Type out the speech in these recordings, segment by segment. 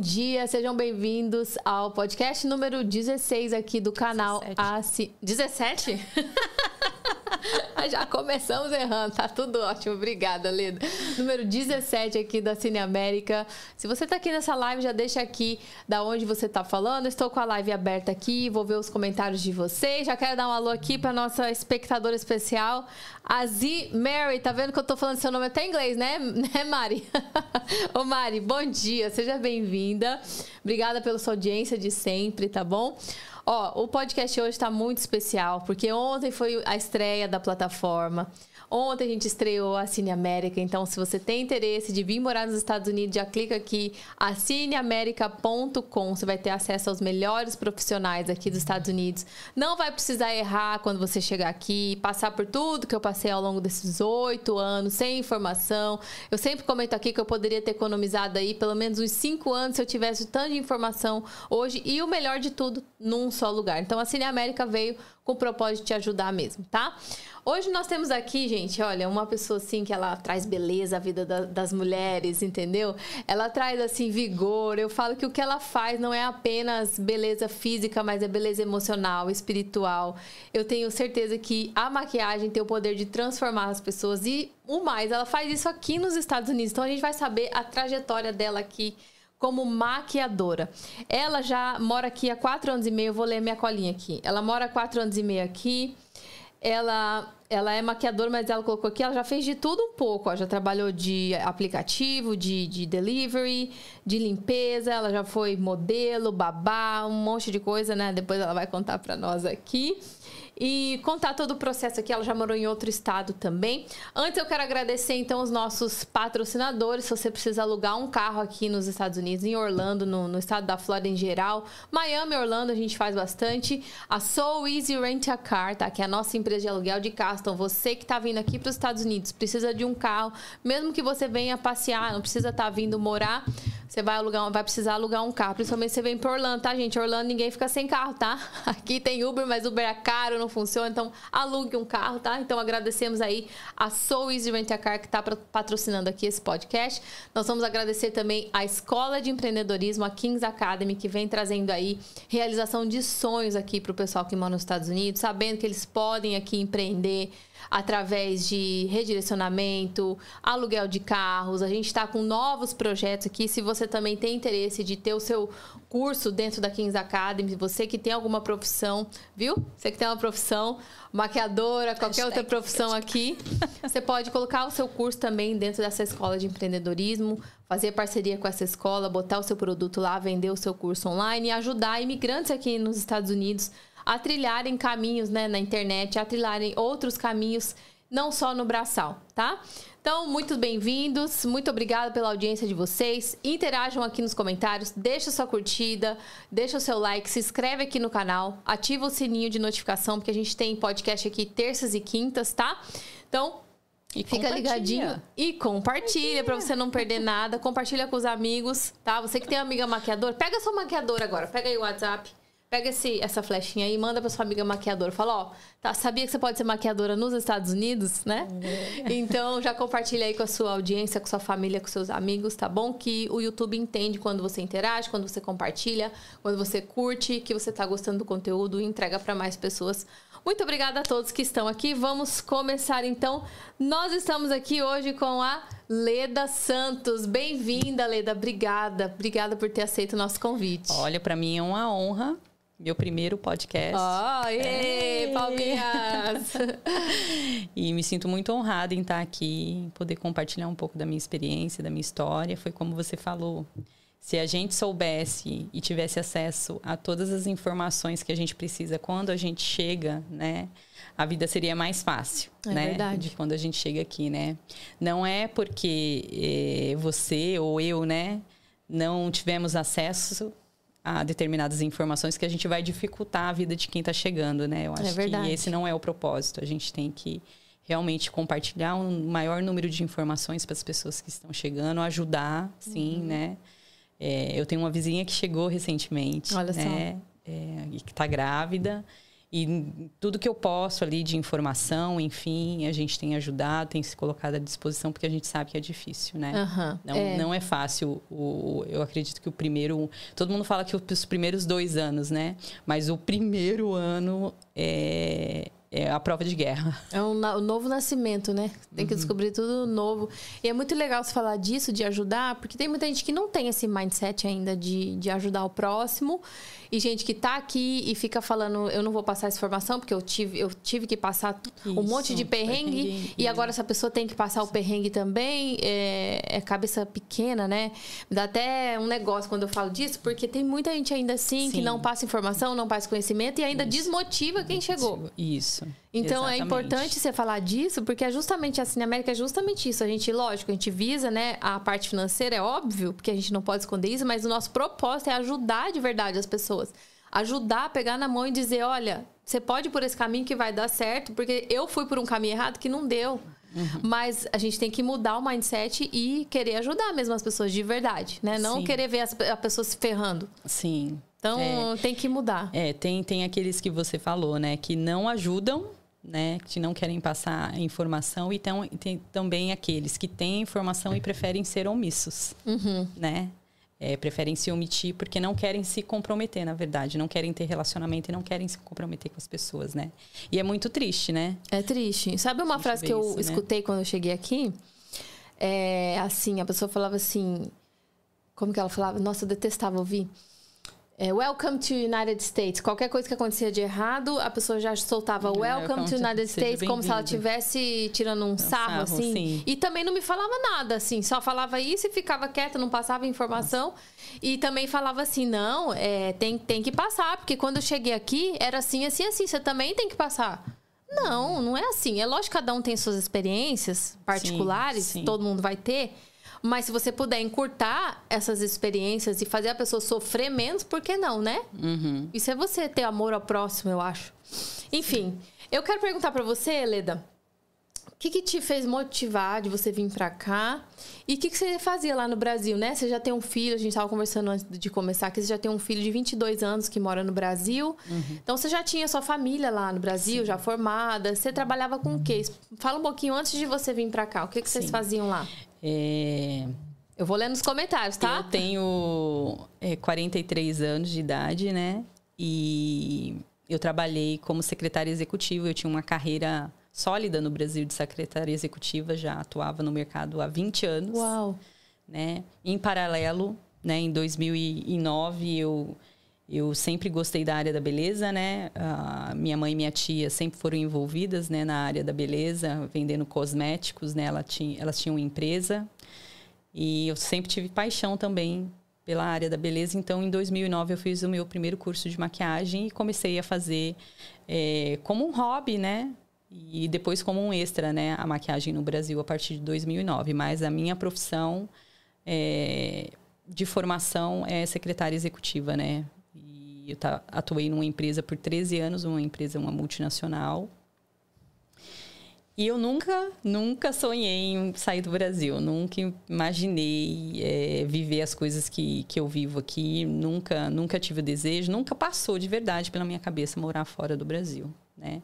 dia, sejam bem-vindos ao podcast número 16 aqui do canal 17? 17? Já começamos errando, tá tudo ótimo. Obrigada, Leda. Número 17 aqui da Cine América. Se você tá aqui nessa live, já deixa aqui da onde você tá falando. Estou com a live aberta aqui, vou ver os comentários de vocês. Já quero dar um alô aqui para nossa espectadora especial, a Z Mary. Tá vendo que eu tô falando seu nome até em inglês, né? Né, Mari? Ô, Mari, bom dia, seja bem-vinda. Obrigada pela sua audiência de sempre, tá bom? Ó, o podcast hoje está muito especial, porque ontem foi a estreia da plataforma. Ontem a gente estreou a Cine América, então se você tem interesse de vir morar nos Estados Unidos, já clica aqui assineamerica.com. Você vai ter acesso aos melhores profissionais aqui dos Estados Unidos. Não vai precisar errar quando você chegar aqui, passar por tudo que eu passei ao longo desses oito anos, sem informação. Eu sempre comento aqui que eu poderia ter economizado aí pelo menos uns cinco anos se eu tivesse tanta informação hoje e o melhor de tudo, num só lugar. Então a Cine América veio com o propósito de te ajudar mesmo, tá? Hoje nós temos aqui, gente, olha, uma pessoa assim que ela traz beleza à vida da, das mulheres, entendeu? Ela traz assim vigor. Eu falo que o que ela faz não é apenas beleza física, mas é beleza emocional, espiritual. Eu tenho certeza que a maquiagem tem o poder de transformar as pessoas e o mais, ela faz isso aqui nos Estados Unidos. Então a gente vai saber a trajetória dela aqui como maquiadora. Ela já mora aqui há quatro anos e meio. Eu vou ler minha colinha aqui. Ela mora há quatro anos e meio aqui. Ela, ela é maquiadora, mas ela colocou aqui, ela já fez de tudo um pouco. Ó, já trabalhou de aplicativo, de, de delivery, de limpeza. Ela já foi modelo, babá, um monte de coisa, né? Depois ela vai contar para nós aqui e contar todo o processo aqui. Ela já morou em outro estado também. Antes eu quero agradecer então os nossos patrocinadores. Se você precisa alugar um carro aqui nos Estados Unidos, em Orlando, no, no estado da Flórida em geral, Miami, Orlando a gente faz bastante. A So Easy Rent a Car, tá? Que é a nossa empresa de aluguel de carro. Então você que está vindo aqui para os Estados Unidos precisa de um carro, mesmo que você venha passear, não precisa estar tá vindo morar você vai alugar, vai precisar alugar um carro. Principalmente você vem para Orlando, tá, gente? Orlando ninguém fica sem carro, tá? Aqui tem Uber, mas Uber é caro, não funciona. Então, alugue um carro, tá? Então, agradecemos aí a Soul Easy Rent a Car que está patrocinando aqui esse podcast. Nós vamos agradecer também a Escola de Empreendedorismo, a Kings Academy, que vem trazendo aí realização de sonhos aqui para o pessoal que mora nos Estados Unidos, sabendo que eles podem aqui empreender através de redirecionamento, aluguel de carros. A gente está com novos projetos aqui. Se você também tem interesse de ter o seu curso dentro da Kings Academy, você que tem alguma profissão, viu? Você que tem uma profissão, maquiadora, qualquer outra profissão aqui, você pode colocar o seu curso também dentro dessa escola de empreendedorismo, fazer parceria com essa escola, botar o seu produto lá, vender o seu curso online e ajudar imigrantes aqui nos Estados Unidos a trilharem caminhos né, na internet, a trilharem outros caminhos, não só no braçal, tá? Então, muito bem-vindos, muito obrigada pela audiência de vocês. Interajam aqui nos comentários, deixa sua curtida, deixa o seu like, se inscreve aqui no canal, ativa o sininho de notificação, porque a gente tem podcast aqui terças e quintas, tá? Então, e Fica ligadinho e compartilha para você não perder nada. Compartilha com os amigos, tá? Você que tem uma amiga maquiadora, pega sua maquiadora agora, pega aí o WhatsApp, Pega esse, essa flechinha aí e manda pra sua amiga maquiadora. Fala, ó, tá, sabia que você pode ser maquiadora nos Estados Unidos, né? É. Então já compartilha aí com a sua audiência, com sua família, com seus amigos, tá bom? Que o YouTube entende quando você interage, quando você compartilha, quando você curte, que você tá gostando do conteúdo e entrega para mais pessoas. Muito obrigada a todos que estão aqui. Vamos começar então. Nós estamos aqui hoje com a Leda Santos. Bem-vinda, Leda. Obrigada. Obrigada por ter aceito o nosso convite. Olha, para mim é uma honra meu primeiro podcast. Oh, é. palminhas! e me sinto muito honrada em estar aqui, poder compartilhar um pouco da minha experiência, da minha história. Foi como você falou. Se a gente soubesse e tivesse acesso a todas as informações que a gente precisa quando a gente chega, né? A vida seria mais fácil, é né? Verdade. De quando a gente chega aqui, né? Não é porque eh, você ou eu, né? Não tivemos acesso a determinadas informações que a gente vai dificultar a vida de quem está chegando, né? Eu é acho é que esse não é o propósito. A gente tem que realmente compartilhar um maior número de informações para as pessoas que estão chegando, ajudar, sim, uhum. né? É, eu tenho uma vizinha que chegou recentemente, Olha né? É, e que está grávida. E tudo que eu posso ali de informação, enfim, a gente tem ajudado, tem se colocado à disposição, porque a gente sabe que é difícil, né? Uhum, não, é. não é fácil. O, eu acredito que o primeiro. Todo mundo fala que os primeiros dois anos, né? Mas o primeiro ano é, é a prova de guerra. É um, um novo nascimento, né? Tem que uhum. descobrir tudo novo. E é muito legal você falar disso, de ajudar, porque tem muita gente que não tem esse mindset ainda de, de ajudar o próximo e gente que tá aqui e fica falando, eu não vou passar essa informação porque eu tive, eu tive que passar Isso, um monte de perrengue, perrengue, e agora essa pessoa tem que passar o perrengue também. É, é, cabeça pequena, né? Dá até um negócio quando eu falo disso, porque tem muita gente ainda assim Sim. que não passa informação, não passa conhecimento e ainda Isso. desmotiva quem chegou. Isso. Então é Exatamente. é importante você falar disso, porque é justamente assim, na América é justamente isso. A gente, lógico, a gente visa, né, a parte financeira, é óbvio, porque a gente não pode esconder isso, mas o nosso propósito é ajudar de verdade as pessoas. Ajudar a pegar na mão e dizer, olha, você pode ir por esse caminho que vai dar certo, porque eu fui por um caminho errado que não deu. Uhum. Mas a gente tem que mudar o mindset e querer ajudar mesmo as pessoas de verdade, né? Não Sim. querer ver as, a pessoa se ferrando. Sim. Então é, tem que mudar. É, tem, tem aqueles que você falou, né? Que não ajudam né, que não querem passar informação e tem, tem também aqueles que têm informação e preferem ser omissos, uhum. né? É, preferem se omitir porque não querem se comprometer, na verdade, não querem ter relacionamento e não querem se comprometer com as pessoas, né? E é muito triste, né? É triste. Sabe uma frase que eu isso, né? escutei né? quando eu cheguei aqui? É assim, a pessoa falava assim, como que ela falava? Nossa, eu detestava ouvir. É, welcome to United States. Qualquer coisa que acontecia de errado, a pessoa já soltava Welcome, to United States como se ela estivesse tirando um, um sarro, sarro, assim. Sim. E também não me falava nada, assim. Só falava isso e ficava quieta, não passava informação. Nossa. E também falava assim, não, é, tem, tem que passar. Porque quando eu cheguei aqui, era assim, assim, assim. Você também tem que passar. Não, não é assim. É lógico que cada um tem suas experiências particulares. Sim, sim. Todo mundo vai ter. Mas se você puder encurtar essas experiências e fazer a pessoa sofrer menos, por que não, né? Uhum. Isso é você ter amor ao próximo, eu acho. Enfim, eu quero perguntar para você, Leda. O que, que, te fez motivar de você vir para cá? E o que, que, você fazia lá no Brasil, né? Você já tem um filho, a gente estava conversando antes de começar, que você já tem um filho de 22 anos que mora no Brasil. Uhum. Então, você já tinha sua família lá no Brasil, Sim. já formada. Você trabalhava com o quê? Fala um pouquinho antes de você vir para cá. O que, que vocês faziam lá? É... Eu vou ler nos comentários, tá? Eu tenho é, 43 anos de idade, né? E eu trabalhei como secretária executiva. Eu tinha uma carreira sólida no Brasil de secretária executiva, já atuava no mercado há 20 anos. Uau! Né? Em paralelo, né, em 2009, eu, eu sempre gostei da área da beleza, né? A minha mãe e minha tia sempre foram envolvidas né, na área da beleza, vendendo cosméticos, né? Ela tinha, elas tinham empresa e eu sempre tive paixão também pela área da beleza. Então, em 2009, eu fiz o meu primeiro curso de maquiagem e comecei a fazer é, como um hobby, né? E depois como um extra, né? A maquiagem no Brasil a partir de 2009. Mas a minha profissão é, de formação é secretária executiva, né? Eu atuei numa empresa por 13 anos, uma empresa, uma multinacional. E eu nunca, nunca sonhei em sair do Brasil. Nunca imaginei é, viver as coisas que, que eu vivo aqui. Nunca, nunca tive o desejo. Nunca passou de verdade pela minha cabeça morar fora do Brasil, né?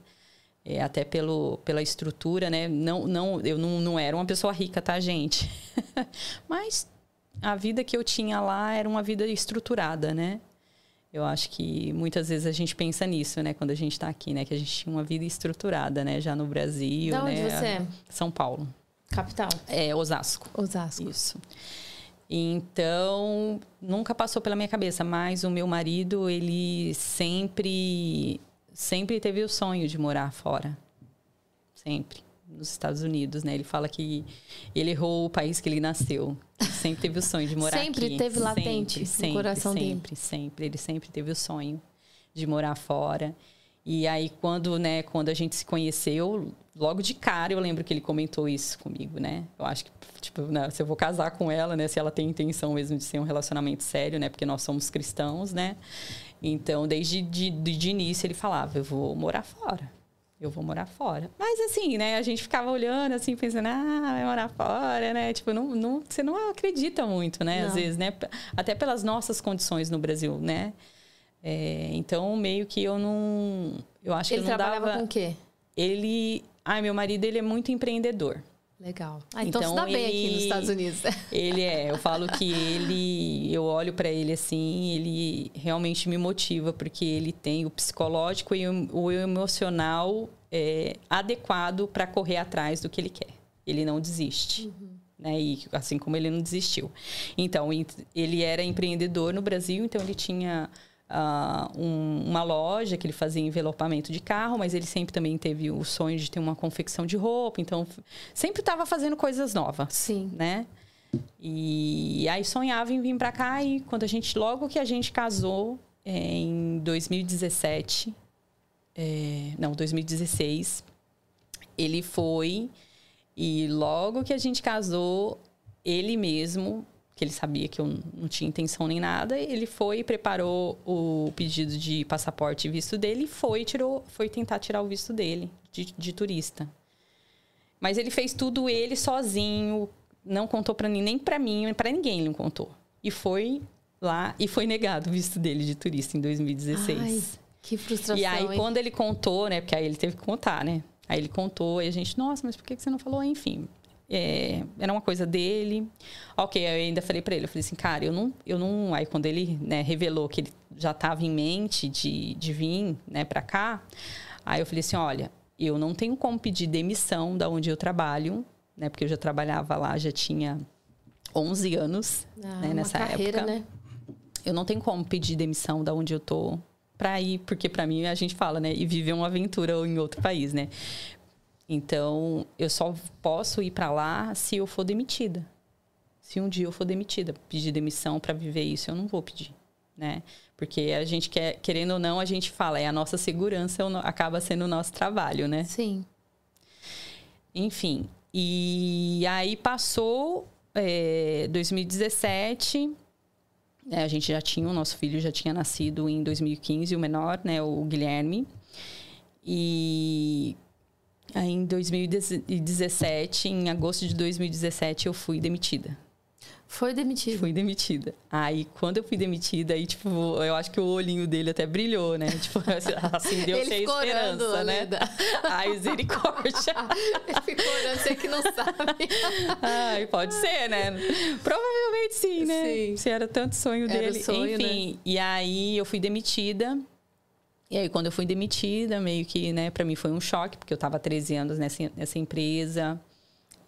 É, até pelo, pela estrutura, né? Não, não, eu não, não era uma pessoa rica, tá, gente? Mas a vida que eu tinha lá era uma vida estruturada, né? Eu acho que muitas vezes a gente pensa nisso, né? Quando a gente está aqui, né? Que a gente tinha uma vida estruturada, né? Já no Brasil, da onde né? você é? São Paulo. Capital? É, Osasco. Osasco. Isso. Então, nunca passou pela minha cabeça, mas o meu marido, ele sempre sempre teve o sonho de morar fora. Sempre nos Estados Unidos, né? Ele fala que ele errou o país que ele nasceu. Sempre teve o sonho de morar sempre aqui. Teve latente sempre, no sempre, coração sempre, dele. Sempre, sempre. Ele sempre teve o sonho de morar fora. E aí, quando, né, quando a gente se conheceu, logo de cara eu lembro que ele comentou isso comigo, né? Eu acho que, tipo, né, se eu vou casar com ela, né? Se ela tem intenção mesmo de ser um relacionamento sério, né? Porque nós somos cristãos, né? Então, desde de, de, de início ele falava, eu vou morar fora eu vou morar fora. Mas assim, né, a gente ficava olhando assim, pensando, ah, vai morar fora, né? Tipo, não, não, você não acredita muito, né? Não. Às vezes, né? Até pelas nossas condições no Brasil, né? É, então, meio que eu não. Eu acho ele que eu não trabalhava dava. com o quê? Ele. Ai, meu marido, ele é muito empreendedor. Legal. Ah, então, Então, se dá bem ele- aqui nos Estados Unidos. Ele é, eu falo que ele, eu olho pra ele assim, ele realmente me motiva, porque ele tem o psicológico e o, emocional é, adequado para correr atrás do que ele quer. Ele não desiste. Né? E assim como ele não desistiu. Então, ent- ele era empreendedor no Brasil, então ele tinha ah, um- uma loja que ele fazia envelopamento de carro, mas ele sempre também teve o sonho de ter uma confecção de roupa, então sempre estava fazendo coisas novas Sim. né? E aí sonhava em vir para cá e quando a gente logo que a gente casou é, em 2017, é, não 2016, ele foi e logo que a gente casou, ele mesmo que ele sabia que eu não tinha intenção nem nada, ele foi preparou o pedido de passaporte e visto dele e foi tirou, foi tentar tirar o visto dele de, de turista. Mas ele fez tudo ele sozinho, não contou para mim, nem para mim, nem para ninguém ele não contou. E foi lá e foi negado o visto dele de turista em 2016. Ai, que frustração. E aí, hein? quando ele contou, né? Porque aí ele teve que contar, né? Aí ele contou e a gente, nossa, mas por que você não falou? Enfim, é, era uma coisa dele. Ok, eu ainda falei pra ele, eu falei assim, cara, eu não, eu não. Aí quando ele né, revelou que ele já estava em mente de, de vir, né, pra cá, aí eu falei assim, olha, eu não tenho como pedir demissão da onde eu trabalho, né? Porque eu já trabalhava lá, já tinha 11 anos, Ah, né, nessa carreira, época. né? Eu não tenho como pedir demissão da onde eu tô pra ir, porque pra mim a gente fala, né? E viver uma aventura em outro país, né? Então, eu só posso ir pra lá se eu for demitida. Se um dia eu for demitida, pedir demissão pra viver isso, eu não vou pedir, né? Porque a gente quer, querendo ou não, a gente fala, é a nossa segurança, acaba sendo o nosso trabalho, né? Sim. Enfim. E aí passou é, 2017. né, a gente já tinha, o nosso filho já tinha nascido em 2015, o menor, né? O Guilherme. E aí em 2017, em agosto de 2017, eu fui demitida. Foi demitido. Fui demitida. Aí, quando eu fui demitida, aí, tipo, eu acho que o olhinho dele até brilhou, né? Tipo, acendeu cheia ficou esperança, orando, né? Leda. Ai, misericórdia. Ele ficou orando, você que não sabe. Ai, pode ser, né? Provavelmente sim, né? Sim. Se era tanto sonho Era dele. sonho, né? Enfim, e aí eu fui demitida. E aí, quando eu fui demitida, meio que, né, pra mim foi um choque, porque eu tava há 13 anos nessa, nessa empresa.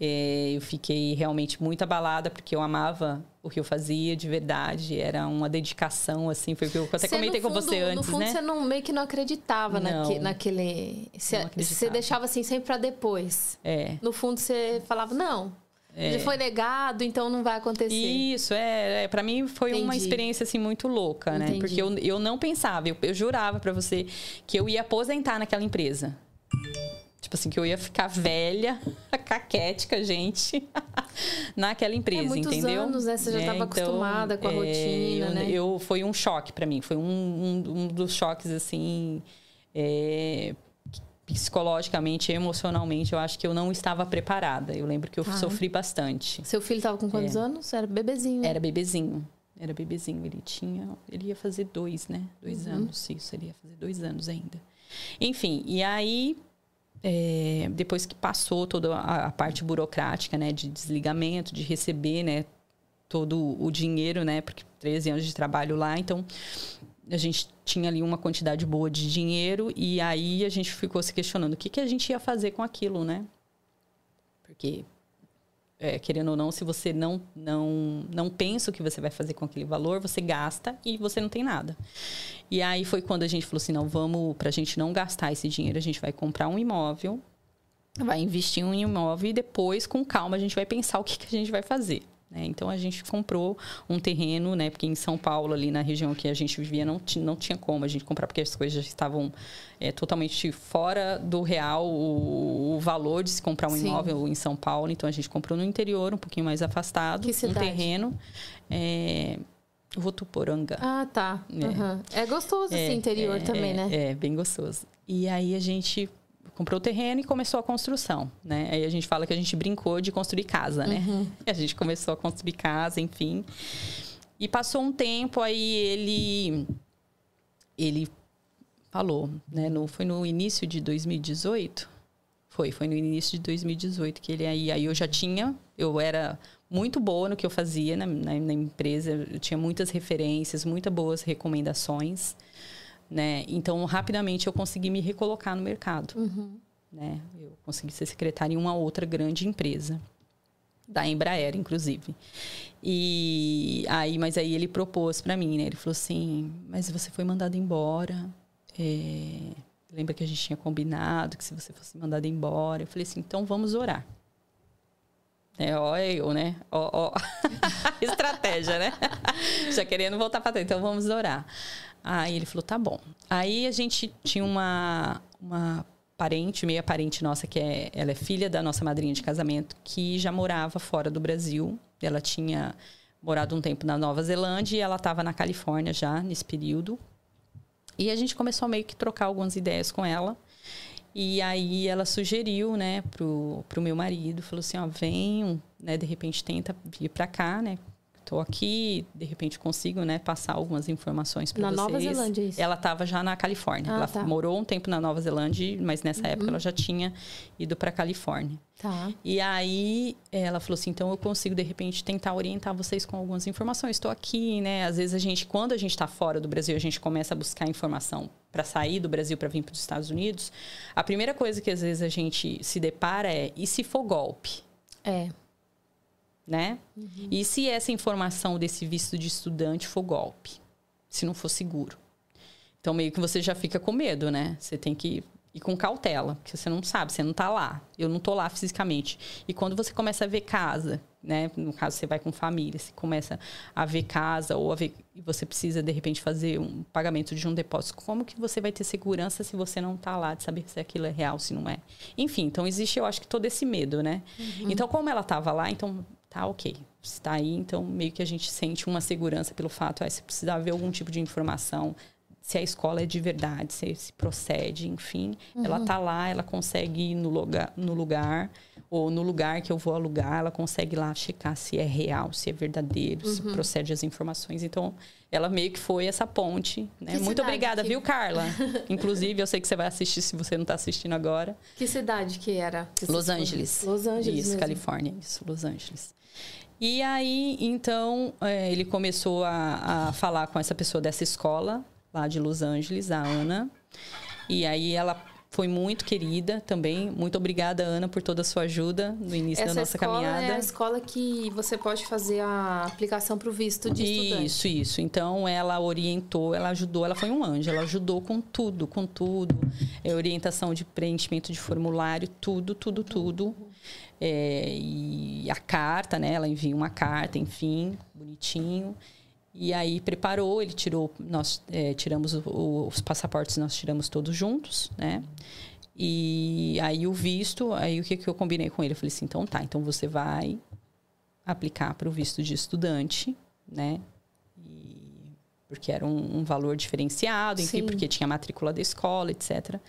É, eu fiquei realmente muito abalada, porque eu amava o que eu fazia de verdade. Era uma dedicação, assim. Foi o que eu até Você, comentei no com você fundo- antes, No fundo, né? você não, meio que não acreditava Não. naque- naquele... Você, Não acreditava. você deixava assim sempre pra depois. É. No fundo, você falava, não, já foi negado, então não vai acontecer. Isso, é, é para mim foi uma Entendi. experiência assim muito louca, né? Entendi. Porque eu, eu não pensava, eu, eu jurava pra você que eu ia aposentar naquela empresa. Tipo assim, que eu ia ficar velha, caquética, gente, naquela empresa, É, muitos entendeu? anos, né? Você já tava acostumada com a rotina, eu, né? Eu, foi um choque pra mim, foi um, um, um dos choques, assim, é, psicologicamente, emocionalmente, eu acho que eu não estava preparada. Eu lembro que eu Ah. sofri bastante. Seu filho tava com quantos anos? Era bebezinho. né? Era bebezinho. Era bebezinho. Ele tinha. Ele ia fazer dois, né? Dois Uhum. anos. Isso, ele ia fazer dois anos ainda. Enfim, e aí. é, depois que passou toda a, a parte burocrática, né? De desligamento, de receber, né? Todo o dinheiro, né? Porque 13 anos de trabalho lá, então a gente tinha ali uma quantidade boa de dinheiro e aí a gente ficou se questionando o que, que a gente ia fazer com aquilo, né? Porque é, querendo ou não, se você não, não, não pensa o que você vai fazer com aquele valor, você gasta e você não tem nada. E aí foi quando a gente falou assim, não, vamos, pra gente não gastar esse dinheiro, a gente vai comprar um imóvel, vai investir em um imóvel e depois, com calma, a gente vai pensar o que, que a gente vai fazer. Né? Então a gente comprou um terreno, né? Porque em São Paulo, ali na região que a gente vivia, não, não tinha como a gente comprar, porque as coisas já estavam é, totalmente fora do real o, o valor de se comprar um Sim. imóvel em São Paulo. Então a gente comprou no interior, um pouquinho mais afastado, um terreno. É, Votuporanga. Ah, tá. É. Aham. É, gostoso esse É, interior é, também, é, né? É, bem gostoso. E aí a gente comprou o terreno e começou a construção, né? Aí a gente fala que a gente brincou de construir casa, né? Uhum. A gente começou a construir casa, enfim. E passou um tempo, aí ele ele falou, né? No, foi no início de 2018. Foi, foi no início de 2018 que ele aí, aí eu já tinha, eu era muito boa no que eu fazia na, na, na empresa, eu tinha muitas referências, muitas boas recomendações, né? Então rapidamente eu consegui me recolocar no mercado, Uhum. né? Eu consegui ser secretária em uma outra grande empresa da Embraer, inclusive. E aí, mas aí ele propôs para mim, né? Ele falou assim: "Mas você foi mandado embora. É... Lembra que a gente tinha combinado que se você fosse mandado embora?" Eu falei assim: "Então vamos orar." É, ó, eu, né? Ó, ó. Estratégia, né? Já querendo voltar para trás. Então vamos orar. Aí ele falou: "Tá bom." Aí a gente tinha uma uma parente, meia parente nossa, que é, ela é filha da nossa madrinha de casamento, que já morava fora do Brasil. Ela tinha morado um tempo na Nova Zelândia e ela estava na Califórnia já nesse período. E a gente começou a meio que trocar algumas ideias com ela. E aí ela sugeriu, né, pro, pro meu marido, falou assim, ó, vem, né, de repente tenta vir para cá, né? Tô aqui, de repente consigo, né, passar algumas informações para Na vocês. Nova Zelândia, isso? Ela estava já na Califórnia. Ah, ela tá. morou um tempo na Nova Zelândia, mas nessa Uhum. época ela já tinha ido para Califórnia. Tá. E aí ela falou assim: então eu consigo de repente tentar orientar vocês com algumas informações. Estou aqui, né? Às vezes a gente, quando a gente está fora do Brasil, a gente começa a buscar informação para sair do Brasil para vir para os Estados Unidos. A primeira coisa que às vezes a gente se depara é: e se for golpe? É. né? E se essa informação desse visto de estudante for golpe? Se não for seguro? Então, meio que você já fica com medo, né? Você tem que ir com cautela, porque você não sabe, você não tá lá. Eu não tô lá fisicamente. E quando você começa a ver casa, né? No caso, você vai com família, você começa a ver casa ou a ver e você precisa de repente fazer um pagamento de um depósito. Como que você vai ter segurança se você não tá lá de saber se aquilo é real, se não é? Enfim, então existe, eu acho que todo esse medo, né? Então, como ela tava lá, então tá ok. Está aí, então meio que a gente sente uma segurança pelo fato, é, se precisar ver algum tipo de informação, se a escola é de verdade, se, se procede, enfim, ela tá lá, ela consegue ir no lugar, no lugar ou no lugar que eu vou alugar, ela consegue lá checar se é real, se é verdadeiro, se procede as informações. Então, ela meio que foi essa ponte, né? Que Muito obrigada, que- viu, Carla? Inclusive, eu sei que você vai assistir se você não está assistindo agora. Que cidade que era? que Los? Angeles. Los Angeles Isso, mesmo. Califórnia. Isso, Los Angeles. E aí, então, é, ele começou a, a falar com essa pessoa dessa escola, lá de Los Angeles, a Ana. E aí ela foi muito querida também. Muito obrigada, Ana, por toda a sua ajuda no início Essa da nossa escola caminhada. é a escola que você pode fazer a aplicação para o visto de estudante. Isso, isso. Então ela orientou, ela ajudou, ela foi um anjo, ela ajudou com tudo, com tudo. É, orientação de preenchimento de formulário, tudo, tudo, tudo. É, e a carta, né? Ela envia uma carta, enfim, bonitinho. E aí preparou, ele tirou, nós é, tiramos o- o- os passaportes, nós tiramos todos juntos, né? E aí o visto, aí o que, que eu combinei com ele? Eu falei assim, então tá, então você vai aplicar para o visto de estudante, né? E- porque era um, um valor diferenciado, enfim, Sim. porque tinha a matrícula da escola, etc.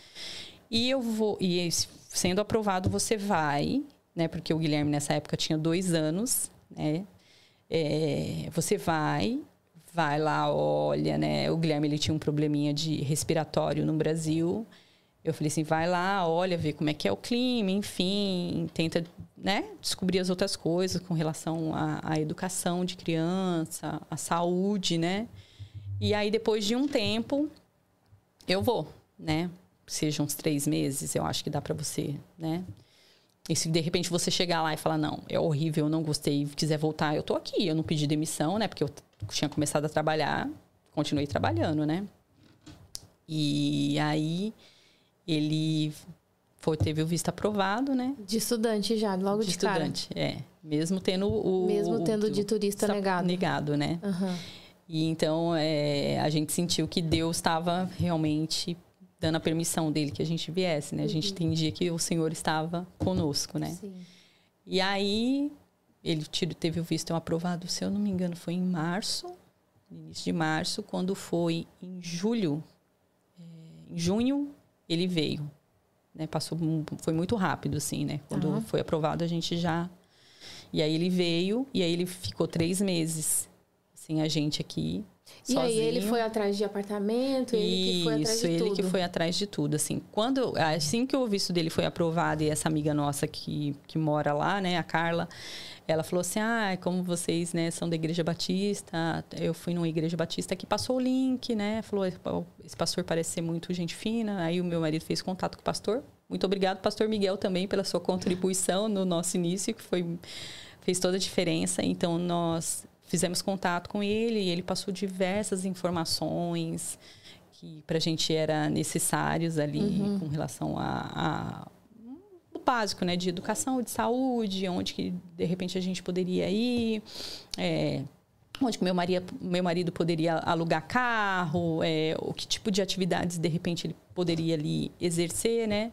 E eu vou, e sendo aprovado, você vai, né? Porque o Guilherme nessa época tinha dois anos, né? É, você vai, vai lá, olha, né? O Guilherme ele tinha um probleminha de respiratório no Brasil. Eu falei assim, vai lá, olha, vê como é que é o clima, enfim, tenta, né, descobrir as outras coisas com relação à, à educação de criança, à saúde, né? E aí depois de um tempo eu vou, né? Seja uns três meses, eu acho que dá para você, né? E se de repente você chegar lá e falar, não, é horrível, eu não gostei, quiser voltar, eu tô aqui. Eu não pedi demissão, né? Porque eu tinha começado a trabalhar, continuei trabalhando, né? E aí ele foi, teve o visto aprovado, né? De estudante já, logo de, de estudante, é. Mesmo tendo o. Mesmo o- tendo o- de turista sa- negado. Negado, né? cara. Aham. E então é, a gente sentiu que Deus estava realmente dando a permissão dele que a gente viesse, né? A gente entendia que o Senhor estava conosco, né? Sim. E aí ele teve o visto aprovado, se eu não me engano, foi em março, início de março, quando foi em julho, é, em junho ele veio, né? Passou, foi muito rápido assim, né? Quando Aham. foi aprovado a gente já e aí ele veio e aí ele ficou três meses sem a gente aqui. E sozinho. aí ele foi atrás de apartamento, ele que foi atrás Isso, de ele tudo. que foi atrás de tudo, assim. Quando, assim que o visto dele foi aprovado e essa amiga nossa que, que mora lá, né, a Carla, ela falou assim, ah, como vocês, né, são da Igreja Batista, eu fui numa Igreja Batista que passou o link, né, falou, esse pastor parece ser muito gente fina, aí o meu marido fez contato com o pastor. Muito obrigado, pastor Miguel, também pela sua contribuição no nosso início, que foi fez toda a diferença. Então, nós fizemos contato com ele e ele passou diversas informações que para a gente era necessários ali Uhum. com relação a, a o básico, né, de educação, de saúde, onde que de repente a gente poderia ir, é, onde que meu marido, meu marido poderia alugar carro, é, o que tipo de atividades de repente ele poderia ali exercer, né?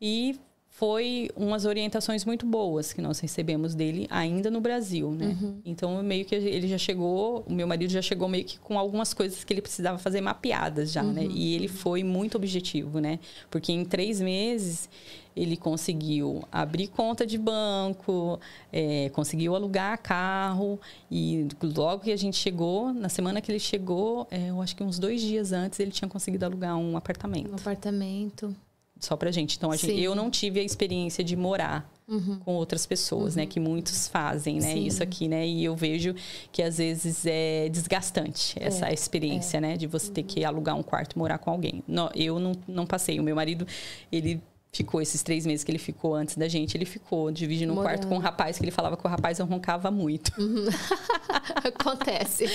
E foi umas orientações muito boas que nós recebemos dele ainda no Brasil, né? Então meio que ele já chegou, o meu marido já chegou meio que com algumas coisas que ele precisava fazer mapeadas já, né? E ele foi muito objetivo, né? Porque em três meses ele conseguiu abrir conta de banco, é, conseguiu alugar carro e logo que a gente chegou, na semana que ele chegou, é, eu acho que uns dois dias antes ele tinha conseguido alugar um apartamento Um apartamento. Só pra gente. Então, a gente, eu não tive a experiência de morar com outras pessoas, né? Que muitos fazem, né? Sim. Isso aqui, né? E eu vejo que às vezes é desgastante essa É, experiência, né? De você ter que alugar um quarto e morar com alguém. Não, eu não, não passei. O meu marido, ele ficou esses três meses que ele ficou antes da gente, ele ficou dividindo um quarto com um rapaz que ele falava que o rapaz roncava muito. Acontece.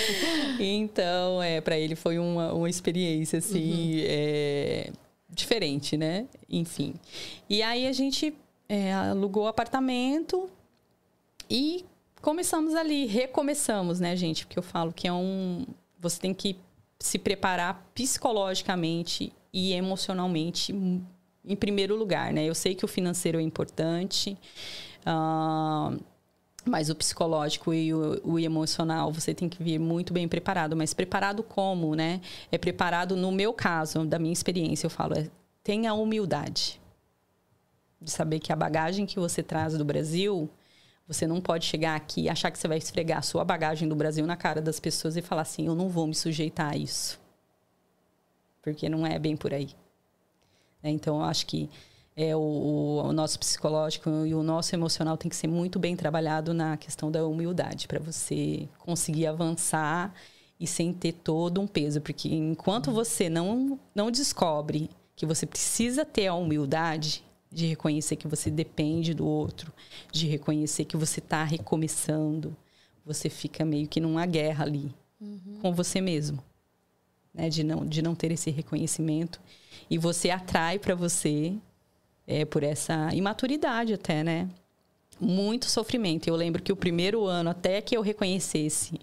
Então, é, para ele foi uma, uma experiência, assim, é, diferente, né? Enfim. E aí a gente é, alugou o apartamento e começamos ali, recomeçamos, né, gente? Porque eu falo que é um. Você tem que se preparar psicologicamente e emocionalmente em primeiro lugar, né? Eu sei que o financeiro é importante. ah, mas o psicológico e o, o emocional você tem que vir muito bem preparado. Mas preparado como, né? É preparado, no meu caso, da minha experiência, eu falo, é, tenha humildade. De saber que a bagagem que você traz do Brasil, você não pode chegar aqui e achar que você vai esfregar a sua bagagem do Brasil na cara das pessoas e falar assim: eu não vou me sujeitar a isso. Porque não é bem por aí. né? Então, eu acho que é, o, o- o nosso psicológico e o nosso emocional tem que ser muito bem trabalhado na questão da humildade para você conseguir avançar e sem ter todo um peso, porque enquanto você não não descobre que você precisa ter a humildade de reconhecer que você depende do outro, de reconhecer que você está recomeçando, você fica meio que numa guerra ali com você mesmo, né? De não de não ter esse reconhecimento e você atrai para você é, por essa imaturidade até, né? Muito sofrimento. Eu lembro que o primeiro ano, até que eu reconhecesse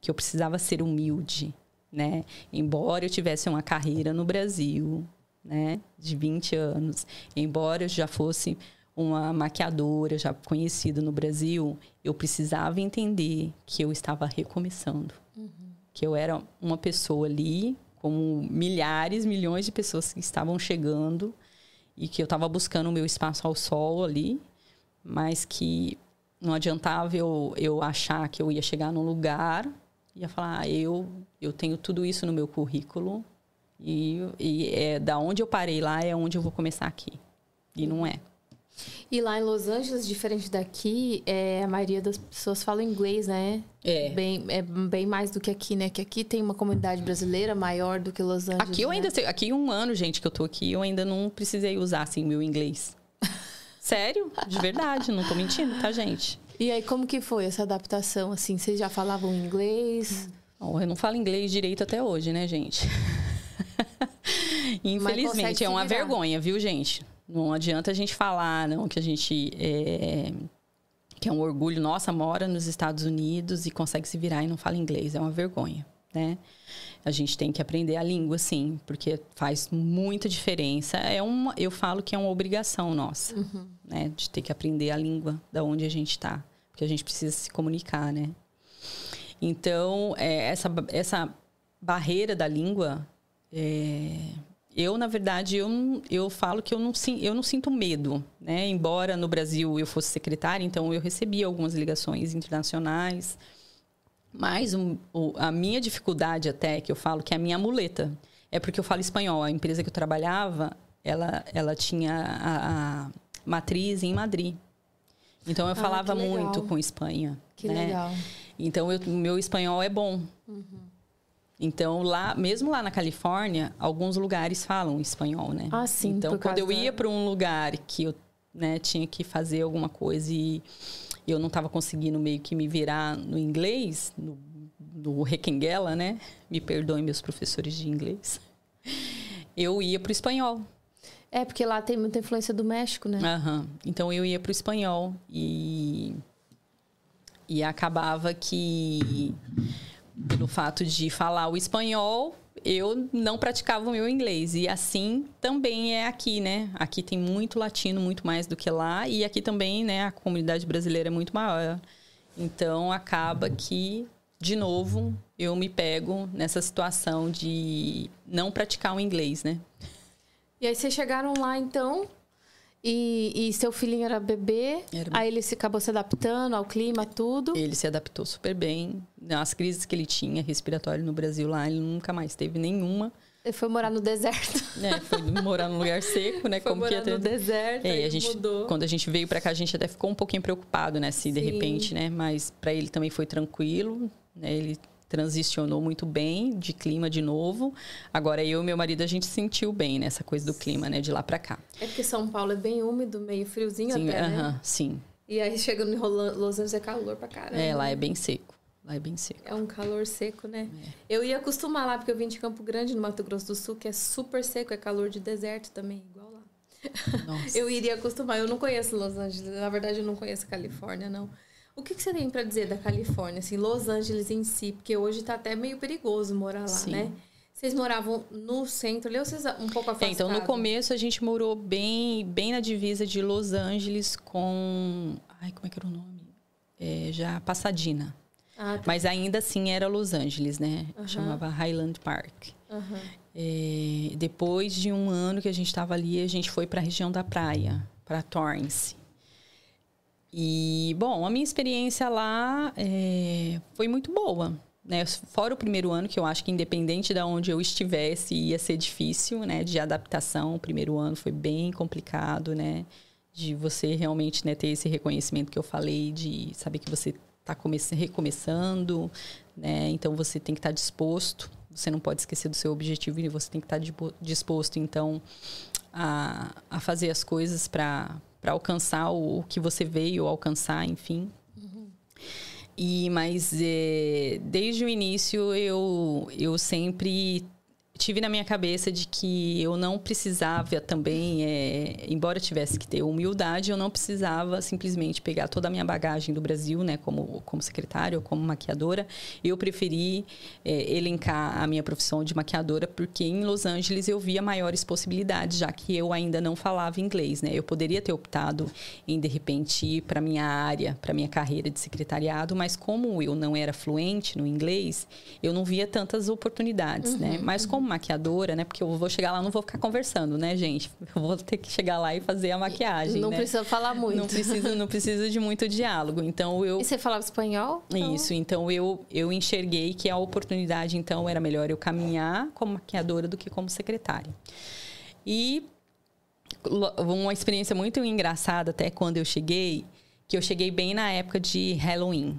que eu precisava ser humilde, né? Embora eu tivesse uma carreira no Brasil, né? De 20 anos, embora eu já fosse uma maquiadora já conhecida no Brasil, eu precisava entender que eu estava recomeçando. Que eu era uma pessoa ali, como milhares, milhões de pessoas que estavam chegando e que eu estava buscando o meu espaço ao sol ali, mas que não adiantava eu, eu achar que eu ia chegar num lugar e ia falar, ah, eu, eu tenho tudo isso no meu currículo e, e é da onde eu parei lá é onde eu vou começar aqui. E não é. E lá em Los Angeles, diferente daqui, é, a maioria das pessoas fala inglês, né? É. Bem, é bem mais do que aqui, né? Que aqui tem uma comunidade brasileira maior do que Los Angeles. Aqui eu né? ainda sei, aqui um ano, gente, que eu tô aqui, eu ainda não precisei usar assim meu inglês. Sério? De verdade, não tô mentindo, tá, gente? E aí, como que foi essa adaptação, assim? Vocês já falavam inglês? Bom, eu não falo inglês direito até hoje, né, gente? Infelizmente, é uma vergonha, viu, gente? Não adianta a gente falar, não, que a gente é, que é um orgulho. Nossa, mora nos Estados Unidos e consegue se virar e não fala inglês. É uma vergonha, né? A gente tem que aprender a língua, sim, porque faz muita diferença. É uma, eu falo que é uma obrigação nossa, né? De ter que aprender a língua da onde a gente está, porque a gente precisa se comunicar, né? Então, é, essa, essa barreira da língua, é, eu, na verdade, eu, eu falo que eu não, eu não sinto medo, né? Embora no Brasil eu fosse secretária, então eu recebia algumas ligações internacionais Mas um, o, a minha dificuldade até, que eu falo que é a minha muleta, é porque eu falo espanhol. A empresa que eu trabalhava, ela, ela tinha a, a matriz em Madrid. Então eu ah, falava muito com Espanha. Que né? legal. Então o meu espanhol é bom. Uhum. Então lá, mesmo lá na Califórnia, alguns lugares falam espanhol, né? Ah, sim. Então quando eu ia para um lugar que eu né, tinha que fazer alguma coisa e eu não estava conseguindo meio que me virar no inglês, no, no requenguela, né? Me perdoem meus professores de inglês. Eu ia para o espanhol. É, porque lá tem muita influência do México, né? Uhum. Então eu ia para o espanhol e e acabava que pelo fato de falar o espanhol, eu não praticava o meu inglês. E assim também é aqui, né? Aqui tem muito latino, muito mais do que lá. E aqui também, né, a comunidade brasileira é muito maior. Então acaba que, de novo, eu me pego nessa situação de não praticar o inglês, né? E aí vocês chegaram lá, então, e, e, seu filhinho era bebê, era... aí ele se acabou se adaptando ao clima, tudo? Ele se adaptou super bem. As crises que ele tinha respiratório no Brasil lá, ele nunca mais teve nenhuma. Ele foi morar no deserto. É, foi morar num lugar seco, né? Foi Como morar que no deserto, é, a gente, mudou. Quando a gente veio para cá, a gente até ficou um pouquinho preocupado, né? Se de Sim. repente, né? Mas para ele também foi tranquilo, né? Ele transicionou muito bem de clima de novo. Agora eu e meu marido a gente sentiu bem nessa coisa do clima, né, de lá para cá. É porque São Paulo é bem úmido, meio friozinho sim, até, uh -huh, né? Sim. E aí chega no Los Angeles é calor pra caramba. É, lá é bem seco. Lá é bem seco. É um calor seco, né? É. Eu ia acostumar lá, porque eu vim de Campo Grande, no Mato Grosso do Sul, que é super seco, é calor de deserto também, igual lá. Nossa. eu iria acostumar. Eu não conheço Los Angeles, na verdade eu não conheço Califórnia, não. O que, que, você tem para dizer da Califórnia, assim, Los Angeles em si? Porque hoje está até meio perigoso morar lá, Sim. né? Vocês moravam no centro ali ou vocês um pouco afastados? É, então, no começo a gente morou bem, bem na divisa de Los Angeles com... Ai, como é que era o nome? É, já Pasadena. Ah, tá. Mas ainda assim era Los Angeles, né? Chamava Highland Park. É, depois de um ano que a gente estava ali, a gente foi para a região da praia, para Torrance. E, bom, a minha experiência lá é, foi muito boa. Né? Fora o primeiro ano, que eu acho que independente de onde eu estivesse, ia ser difícil, né? De adaptação. O primeiro ano foi bem complicado, né? De você realmente né, ter esse reconhecimento que eu falei, de saber que você está recomeçando, né? Então, você tem que estar tá disposto. Você não pode esquecer do seu objetivo e você tem que estar tá disposto, então, a, a fazer as coisas para para alcançar o, o, que você veio alcançar, enfim. Uhum. E mas é, desde o início eu eu sempre tive na minha cabeça de que eu não precisava também, é, embora tivesse que ter humildade, eu não precisava simplesmente pegar toda a minha bagagem do Brasil, né, como, como secretária ou como maquiadora. Eu preferi é, elencar a minha profissão de maquiadora porque em Los Angeles eu via maiores possibilidades, já que eu ainda não falava inglês, né? Eu poderia ter optado em de repente ir para minha área, para minha carreira de secretariado, mas como eu não era fluente no inglês, eu não via tantas oportunidades, né? uhum, né? Mas como maquiadora, né? Porque eu vou chegar lá, não vou ficar conversando, né, gente? Eu vou ter que chegar lá e fazer a maquiagem. Não né? precisa falar muito. Não precisa, não precisa de muito diálogo. Então eu. E você falava espanhol? Então... Isso. Então eu eu enxerguei que a oportunidade então era melhor eu caminhar como maquiadora do que como secretária. E uma experiência muito engraçada até quando eu cheguei, que eu cheguei bem na época de Halloween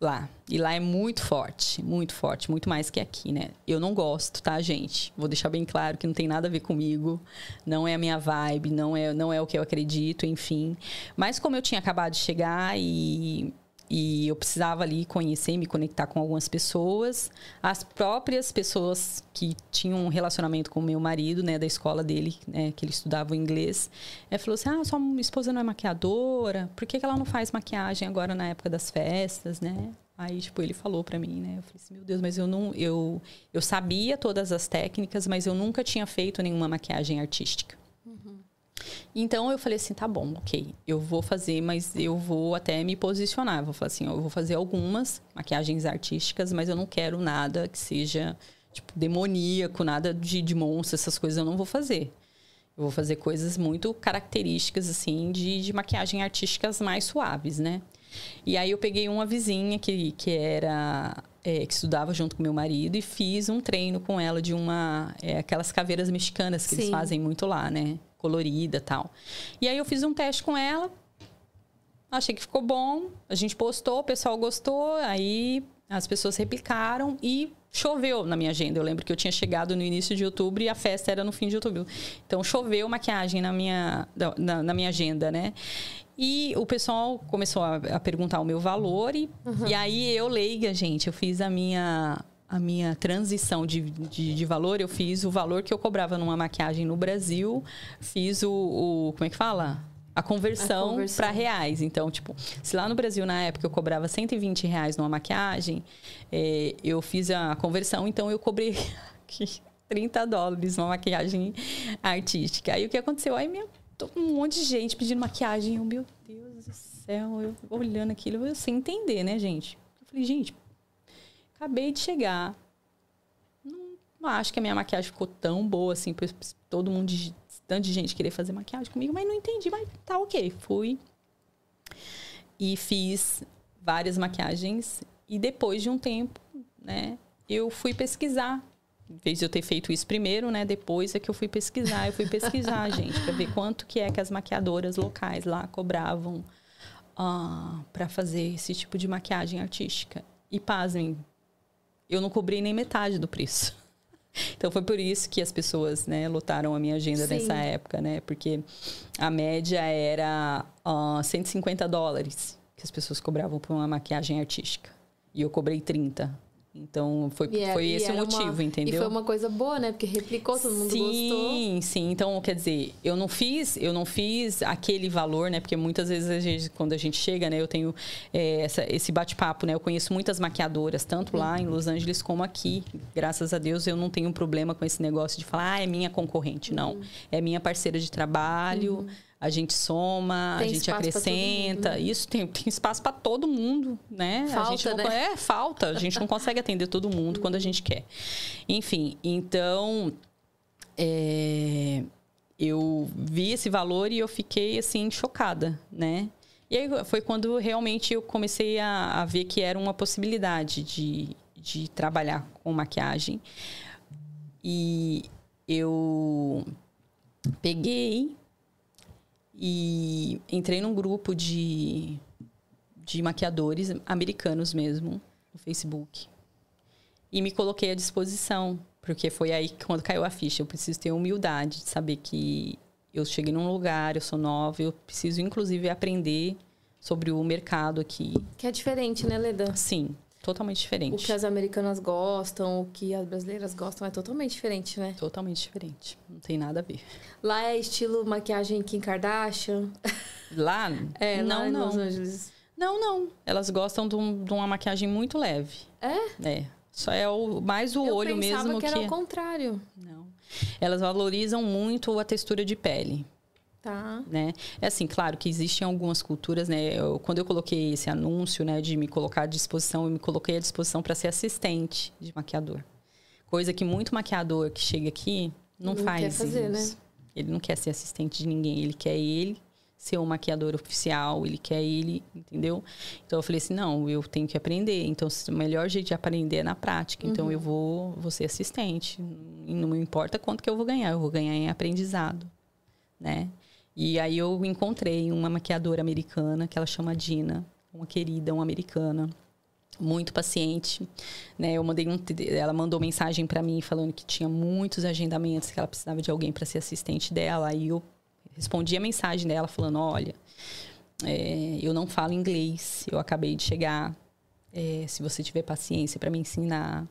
lá. E lá é muito forte, muito forte, muito mais que aqui, né? Eu não gosto, tá, gente? Vou deixar bem claro que não tem nada a ver comigo, não é a minha vibe, não é, não é o que eu acredito, enfim. Mas como eu tinha acabado de chegar e e eu precisava ali conhecer, me conectar com algumas pessoas. As próprias pessoas que tinham um relacionamento com o meu marido, né, da escola dele, né, que ele estudava o inglês, é, falou assim: ah, sua esposa não é maquiadora, por que, que ela não faz maquiagem agora na época das festas, né? Aí, tipo, ele falou para mim, né? Eu falei assim, meu Deus, mas eu não... Eu, eu sabia todas as técnicas, mas eu nunca tinha feito nenhuma maquiagem artística. Então eu falei assim, tá bom, ok, eu vou fazer, mas eu vou até me posicionar. Eu vou falar assim, eu vou fazer algumas maquiagens artísticas, mas eu não quero nada que seja tipo demoníaco, nada de, de monstro, essas coisas eu não vou fazer. Eu vou fazer coisas muito características, assim, de, de maquiagem artísticas mais suaves, né? E aí eu peguei uma vizinha que, que era é, que estudava junto com meu marido e fiz um treino com ela de uma é, aquelas caveiras mexicanas que Sim. eles fazem muito lá, né? Colorida tal. E aí eu fiz um teste com ela. Achei que ficou bom. A gente postou, o pessoal gostou. Aí as pessoas replicaram e choveu na minha agenda. Eu lembro que eu tinha chegado no início de outubro e a festa era no fim de outubro. Então choveu maquiagem na minha, na, na minha agenda, né? E o pessoal começou a, a perguntar o meu valor e, uhum. e aí eu leiga, gente, eu fiz a minha a minha transição de, de, de, valor, eu fiz o valor que eu cobrava numa maquiagem no Brasil, fiz o, o como é que fala? A conversão, conversão. para reais. Então, tipo, se lá no Brasil, na época, eu cobrava 120 reais numa maquiagem, é, eu fiz a conversão, então eu cobrei 30 dólares numa maquiagem artística. Aí o que aconteceu? Aí minha, um monte de gente pedindo maquiagem. Eu, meu Deus do céu, eu olhando aquilo, eu sem entender, né, gente? Eu falei, gente, acabei de chegar. Não, não acho que a minha maquiagem ficou tão boa assim, para todo mundo tanto de gente querer fazer maquiagem comigo, mas não entendi, mas tá ok. Fui e fiz várias maquiagens e depois de um tempo, né, eu fui pesquisar. Em vez de eu ter feito isso primeiro, né, depois é que eu fui pesquisar. Eu fui pesquisar, gente, para ver quanto que é que as maquiadoras locais lá cobravam ah, para fazer esse tipo de maquiagem artística. E pasmem, eu não cobri nem metade do preço. Então foi por isso que as pessoas, né, lotaram a minha agenda Sim. nessa época, né? Porque a média era uh, 150 dólares que as pessoas cobravam por uma maquiagem artística. E eu cobrei 30. Então, foi, é, foi esse o motivo, uma, entendeu? E foi uma coisa boa, né? Porque replicou, todo mundo sim, gostou. Sim, sim. Então, quer dizer, eu não fiz, eu não fiz aquele valor, né? Porque muitas vezes, a gente, quando a gente chega, né? Eu tenho é, essa, esse bate-papo, né? Eu conheço muitas maquiadoras, tanto lá em Los Angeles como aqui. Graças a Deus, eu não tenho problema com esse negócio de falar, ah, é minha concorrente. Não. Uhum. É minha parceira de trabalho. Uhum a gente soma, tem a gente acrescenta. Isso tem, tem espaço para todo mundo, né? Falta, a gente não, né? É, falta. A gente não consegue atender todo mundo quando a gente quer. Enfim, então. É, eu vi esse valor e eu fiquei, assim, chocada, né? E aí foi quando realmente eu comecei a, a ver que era uma possibilidade de, de trabalhar com maquiagem. E eu peguei e entrei num grupo de, de maquiadores americanos mesmo, no Facebook. E me coloquei à disposição, porque foi aí que quando caiu a ficha. Eu preciso ter humildade de saber que eu cheguei num lugar, eu sou nova, eu preciso inclusive aprender sobre o mercado aqui. Que é diferente, né, Leda? Sim totalmente diferente. O que as americanas gostam, o que as brasileiras gostam é totalmente diferente, né? Totalmente diferente. Não tem nada a ver. Lá é estilo maquiagem Kim Kardashian? Lá? é, não, lá não. Los Angeles. Não, não. Elas gostam de, um, de, uma maquiagem muito leve. É? É. Só é o, mais o Eu olho mesmo que... Eu pensava que era o contrário. Não. Elas valorizam muito a textura de pele. Tá. Né? É assim, claro que existem algumas culturas, né? Eu, quando eu coloquei esse anúncio, né, de me colocar à disposição, eu me coloquei à disposição para ser assistente de maquiador. Coisa que muito maquiador que chega aqui não, não faz quer fazer, isso. Né? Ele não quer ser assistente de ninguém, ele quer ele ser um maquiador oficial, ele quer ele, entendeu? Então eu falei assim, não, eu tenho que aprender. Então o melhor jeito de aprender é na prática. Então uhum. eu vou, vou ser assistente. E não me importa quanto que eu vou ganhar, eu vou ganhar em aprendizado, né? E aí eu encontrei uma maquiadora americana que ela chama Dina, uma querida, uma americana, muito paciente, né? Eu mandei um, ela mandou mensagem para mim falando que tinha muitos agendamentos, que ela precisava de alguém para ser assistente dela. Aí eu respondi a mensagem dela falando, olha, é, eu não falo inglês, eu acabei de chegar. É, se você tiver paciência para me ensinar,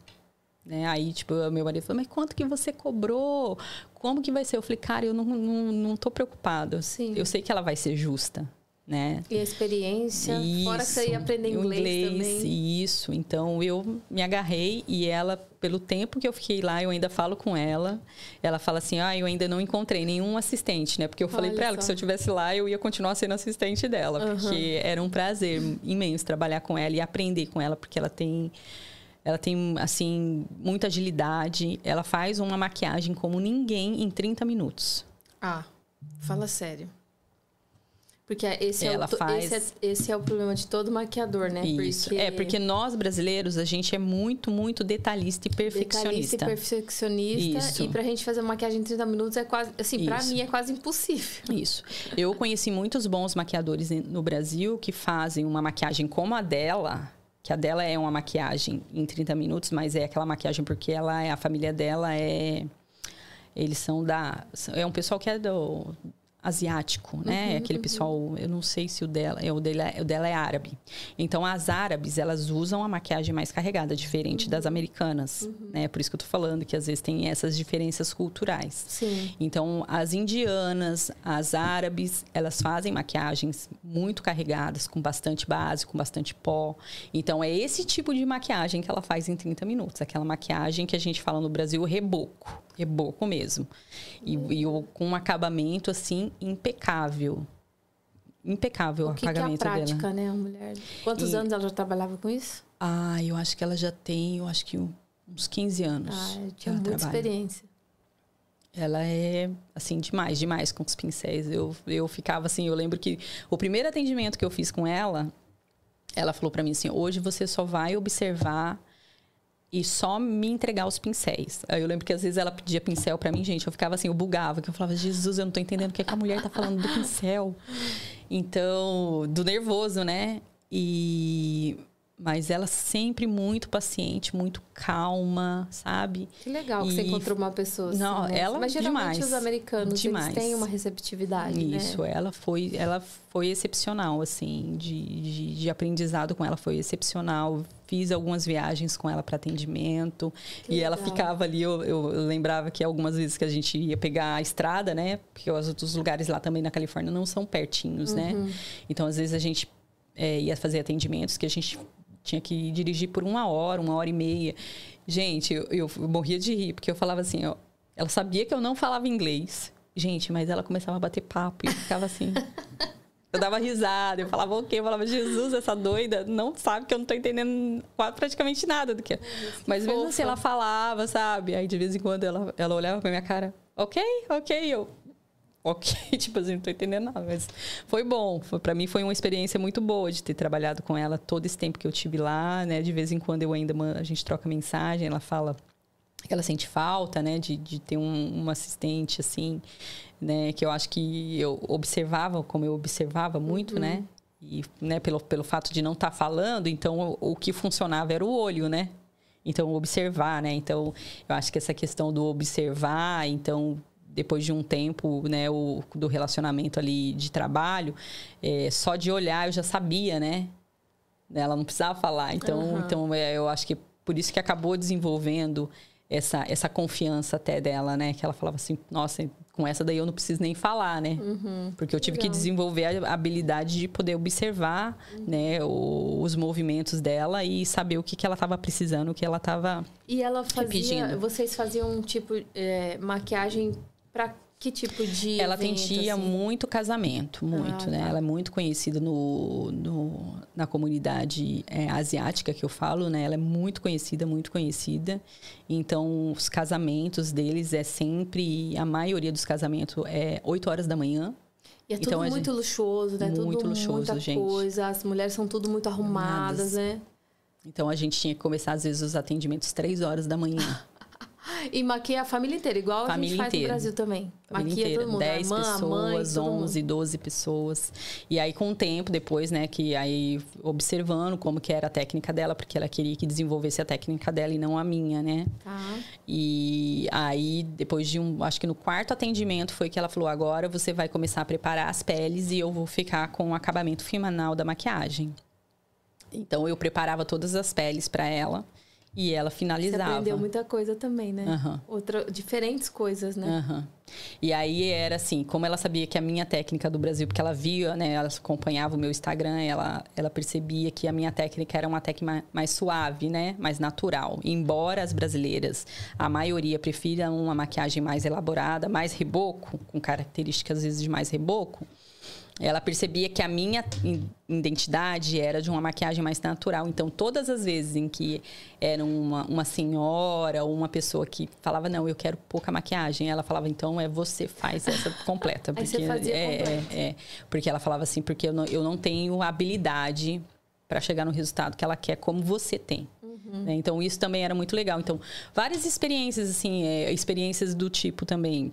né? Aí, tipo, meu marido falou, mas quanto que você cobrou? Como que vai ser? Eu falei, cara, eu não, não, não tô preocupado. Sim. Eu sei que ela vai ser justa, né? E a experiência, isso, fora que você ia aprender inglês, inglês também. Isso, então eu me agarrei e ela, pelo tempo que eu fiquei lá, eu ainda falo com ela. Ela fala assim, ah, eu ainda não encontrei nenhum assistente, né? Porque eu falei para ela que se eu tivesse lá, eu ia continuar sendo assistente dela. Uhum. Porque era um prazer imenso trabalhar com ela e aprender com ela, porque ela tem ela tem, assim, muita agilidade. Ela faz uma maquiagem como ninguém em 30 minutos. Ah, fala sério. Porque esse, Ela é o, faz- esse, é, esse é o problema de todo maquiador, né? Isso. É, porque nós brasileiros, a gente é muito, muito detalhista e Detalhista perfeccionista. e perfeccionista. Isso. E pra gente fazer maquiagem em 30 minutos é quase. Assim, pra Isso. mim é quase impossível. Isso. Eu conheci muitos bons maquiadores no Brasil que fazem uma maquiagem como a dela, que a dela é uma maquiagem em 30 minutos, mas é aquela maquiagem porque ela é a família dela é eles são da é um pessoal que é do asiático, né? Uhum, Aquele pessoal, eu não sei se o dela, é o dela, o dela é árabe. Então as árabes, elas usam a maquiagem mais carregada, diferente Uhum. das americanas, né? Por isso que eu tô falando que às vezes tem essas diferenças culturais. Sim. Então, as indianas, as árabes, elas fazem maquiagens muito carregadas, com bastante base, com bastante pó. Então, é esse tipo de maquiagem que ela faz em 30 minutos. Aquela maquiagem que a gente fala no Brasil, reboco. Reboco mesmo. E, e o- com um acabamento, assim, impecável. Impecável o, O que, que é a acabamento prática, dela. né, a mulher? Quantos E- anos ela já trabalhava com isso? Ah, eu acho que ela já tem, eu acho que uns 15 anos. Ah, tinha muita trabalha. experiência. Ela é, assim, demais, demais com os pincéis. Eu, eu ficava assim, eu lembro que o primeiro atendimento que eu fiz com ela, ela falou pra mim assim: hoje você só vai observar e só me entregar os pincéis. Aí eu lembro que às vezes ela pedia pincel pra mim, gente, eu ficava assim, eu bugava, que eu falava, Jesus, eu não tô entendendo o que, é que a mulher tá falando do pincel. Então, do nervoso, né? E. Mas ela sempre muito paciente, muito calma, sabe? Que legal que você E- encontrou uma pessoa assim, Não, né? ela Mas geralmente demais. os americanos, Demais. eles têm uma receptividade, né? Isso, ela foi, ela foi excepcional, assim, de, de, de aprendizado com ela foi excepcional. Fiz algumas viagens com ela para atendimento Que e ela legal. ficava ali. Eu, eu lembrava que algumas vezes que a gente ia pegar a estrada, né? Porque os outros lugares lá também na Califórnia não são pertinhos, Uhum. né? Então, às vezes a gente é, ia fazer atendimentos que a gente tinha que dirigir por uma hora, uma hora e meia. Gente, eu, eu morria de rir, porque eu falava assim, ó, ela sabia que eu não falava inglês. Gente, mas ela começava a bater papo e eu ficava assim. eu dava risada, eu falava o quê? Eu falava, Jesus, essa doida não sabe que eu não tô entendendo praticamente nada do que. é." Mas mesmo fofa. assim ela falava, sabe? Aí de vez em quando ela, ela olhava pra minha cara, ok, ok, eu. Ok, tipo assim, não tô entendendo nada, mas foi bom. Para mim foi uma experiência muito boa de ter trabalhado com ela todo esse tempo que eu tive lá, né? De vez em quando eu ainda a gente troca mensagem, ela fala que ela sente falta, né, de, de ter um, uma assistente assim, né, que eu acho que eu observava, como eu observava muito, né? E, né, pelo, pelo fato de não estar falando, então o, o que funcionava era o olho, né? Então observar, né? Então eu acho que essa questão do observar, então depois de um tempo, né, o, do relacionamento ali de trabalho, é, só de olhar eu já sabia, né? Ela não precisava falar. Então, Aham. então é, eu acho que por isso que acabou desenvolvendo essa, essa confiança até dela, né? Que ela falava assim, nossa, com essa daí eu não preciso nem falar, né? Porque eu tive que Legal. desenvolver a habilidade de poder observar, né, o- os movimentos dela e saber o que, que ela estava precisando, o que ela estava E ela fazia. pedindo. Vocês faziam um tipo é, maquiagem pra que tipo de. Ela evento, atendia assim? muito casamento, muito, Ah, né? tá. Ela é muito conhecida no, no- na comunidade é, asiática que eu falo, né? Ela é muito conhecida, muito conhecida. Então, os casamentos deles é sempre... A maioria dos casamentos é 8 horas da manhã. E é tudo Então, muito luxuoso, né? Muito tudo luxuoso, muita gente. coisa. As mulheres são tudo muito arrumadas, né? Então, a gente tinha que começar, às vezes, os atendimentos 3 horas da manhã. E maquia a família inteira, igual a Família gente faz inteira. no Brasil também. Família maquia inteira, todo mundo. 10 a irmã, pessoas, a mãe, todo mundo. 11, 12 pessoas. E aí, com o tempo, depois, né, que aí observando como que era a técnica dela, porque ela queria que desenvolvesse a técnica dela e não a minha, né? Tá. E aí, depois de um, acho que no quarto atendimento foi que ela falou: agora você vai começar a preparar as peles e eu vou ficar com o acabamento final da maquiagem. Então eu preparava todas as peles para ela e ela Você finalizava. aprendeu muita coisa também, né? Aham. Outra, diferentes coisas, né? Aham. E aí era assim, como ela sabia que a minha técnica do Brasil, porque ela via, né, ela acompanhava o meu Instagram, ela, ela percebia que a minha técnica era uma técnica mais suave, né, mais natural. Embora as brasileiras, a maioria prefira uma maquiagem mais elaborada, mais reboco, com características às vezes de mais reboco, ela percebia que a minha identidade era de uma maquiagem mais natural. Então, todas as vezes em que era uma, uma senhora ou uma pessoa que falava, não, eu quero pouca maquiagem, ela falava, então é você faz essa completa. Porque, você fazia é. É, é, porque ela falava assim, porque eu não, eu não tenho habilidade para chegar no resultado que ela quer como você tem. Uhum. Né? Então, isso também era muito legal. Então, várias experiências, assim, é, experiências do tipo também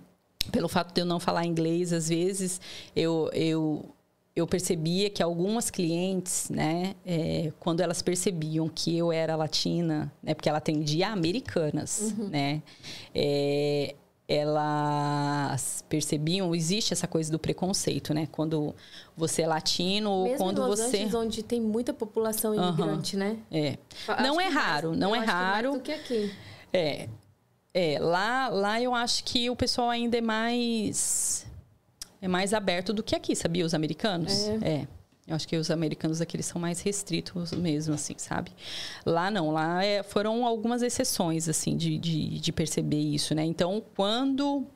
pelo fato de eu não falar inglês, às vezes eu, eu, eu percebia que algumas clientes, né, é, quando elas percebiam que eu era latina, né, porque ela atendia americanas, uhum. né, é, elas percebiam, existe essa coisa do preconceito, né? Quando você é latino ou Mesmo quando em Los você. Angeles, onde tem muita população imigrante, uhum. né? É. Acho não é raro, mais, não é raro. Que mais do que aqui. É. É, lá, lá eu acho que o pessoal ainda é mais é mais aberto do que aqui, sabia? Os americanos? É. é. Eu acho que os americanos aqui eles são mais restritos mesmo, assim, sabe? Lá não, lá é, foram algumas exceções, assim, de, de, de, perceber isso, né? Então, quando,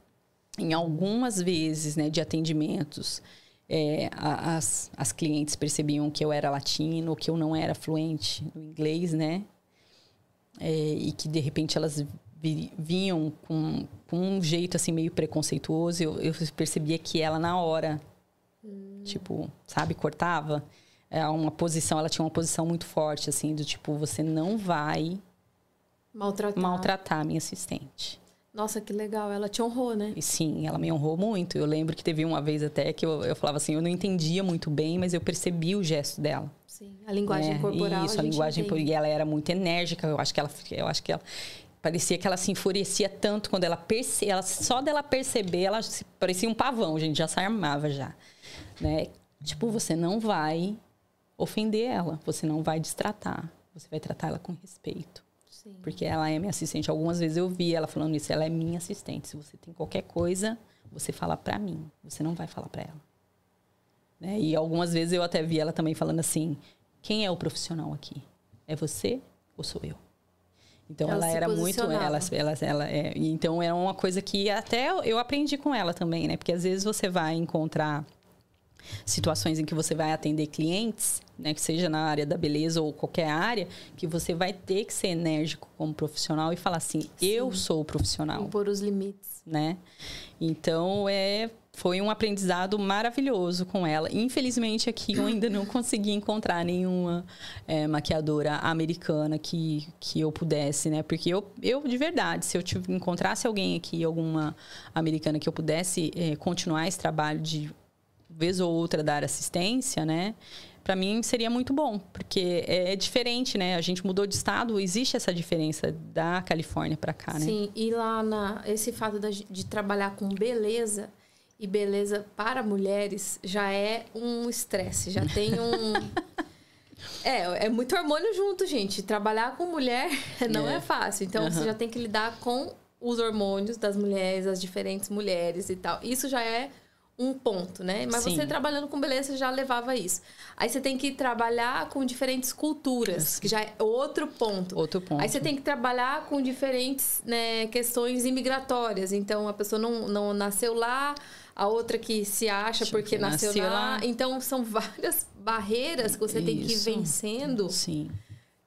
em algumas vezes, né, de atendimentos, é, as, as clientes percebiam que eu era latino, que eu não era fluente no inglês, né? É, e que, de repente, elas vinham com, com, um jeito assim meio preconceituoso, eu, eu percebia que ela na hora, hum. tipo, sabe, cortava. É uma posição, ela tinha uma posição muito forte assim, do tipo, você não vai maltratar, maltratar a minha assistente. Nossa, que legal. Ela te honrou, né? E, sim, ela me honrou muito. Eu lembro que teve uma vez até que eu, eu falava assim, eu não entendia muito bem, mas eu percebi o gesto dela. Sim, a linguagem é, corporal. Isso, a, a linguagem entende. E ela era muito enérgica. Eu acho que ela, eu acho que ela, Parecia que ela se enfurecia tanto quando ela percebia, ela, só dela perceber, ela se, parecia um pavão, a gente já se armava já, né? Tipo, você não vai ofender ela, você não vai destratar, você vai tratar ela com respeito. Sim. Porque ela é minha assistente. Algumas vezes eu vi ela falando isso, ela é minha assistente. Se você tem qualquer coisa, você fala para mim, você não vai falar para ela. Né? E algumas vezes eu até vi ela também falando assim: quem é o profissional aqui? É você ou sou eu? Então ela, ela era muito, ela, ela, ela é, então era uma coisa que até eu aprendi com ela também, né? Porque às vezes você vai encontrar situações em que você vai atender clientes, né, que seja na área da beleza ou qualquer área, que você vai ter que ser enérgico como profissional e falar assim, Sim. eu sou o profissional. Impor os limites. Né? Então, é foi um aprendizado maravilhoso com ela. Infelizmente, aqui eu ainda não consegui encontrar nenhuma é, maquiadora americana que, que eu pudesse, né? Porque eu, eu, de verdade, se eu encontrasse alguém aqui, alguma americana que eu pudesse é, continuar esse trabalho de vez ou outra dar assistência, né? Para mim seria muito bom, porque é, é diferente, né? A gente mudou de estado, existe essa diferença da Califórnia para cá, né? Sim, e lá na esse fato de, de trabalhar com beleza, e beleza para mulheres já é um estresse, já tem um. é, é muito hormônio junto, gente. Trabalhar com mulher não é, é fácil. Então uhum. você já tem que lidar com os hormônios das mulheres, as diferentes mulheres e tal. Isso já é um ponto, né? Mas Sim. você trabalhando com beleza já levava isso. Aí você tem que trabalhar com diferentes culturas, que já é outro ponto. Outro ponto. Aí você tem que trabalhar com diferentes né, questões imigratórias. Então a pessoa não, não nasceu lá, a outra que se acha porque nasceu, nasceu lá. lá. Então, são várias barreiras que você Isso. tem que ir vencendo. Sim.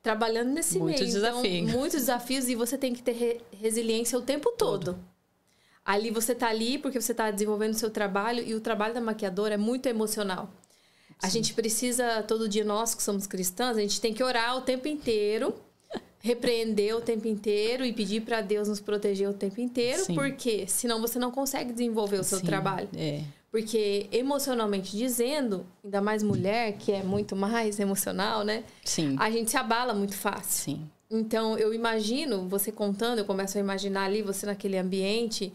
Trabalhando nesse Muito meio. Desafio. Então, muitos desafios e você tem que ter re resiliência o tempo todo. todo. Ali você está ali porque você está desenvolvendo o seu trabalho e o trabalho da maquiadora é muito emocional. Sim. A gente precisa, todo dia nós que somos cristãs, a gente tem que orar o tempo inteiro repreender o tempo inteiro e pedir para Deus nos proteger o tempo inteiro, Sim. porque senão você não consegue desenvolver o seu Sim, trabalho. É. Porque emocionalmente dizendo, ainda mais mulher, que é muito mais emocional, né? Sim. A gente se abala muito fácil. Sim. Então, eu imagino, você contando, eu começo a imaginar ali você naquele ambiente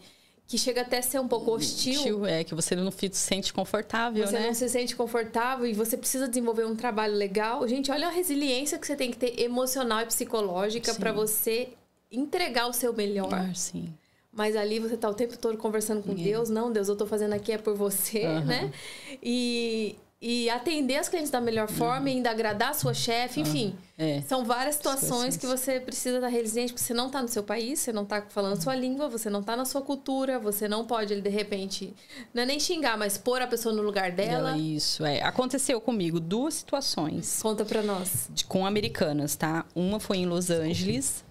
que chega até a ser um pouco hostil. É, que você não se sente confortável, você né? Você não se sente confortável e você precisa desenvolver um trabalho legal. Gente, olha a resiliência que você tem que ter emocional e psicológica para você entregar o seu melhor. Ah, sim. Mas ali você tá o tempo todo conversando com é. Deus. Não, Deus, eu tô fazendo aqui é por você, uhum. né? E, e atender as clientes da melhor forma, e ainda agradar a sua chefe, enfim. É. São várias situações que você precisa estar resiliente, porque você não está no seu país, você não está falando a sua língua, você não está na sua cultura, você não pode, de repente, não é nem xingar, mas pôr a pessoa no lugar dela. Ela, isso, é. Aconteceu comigo duas situações Conta pra nós. de- com americanas, tá? Uma foi em Los Angeles,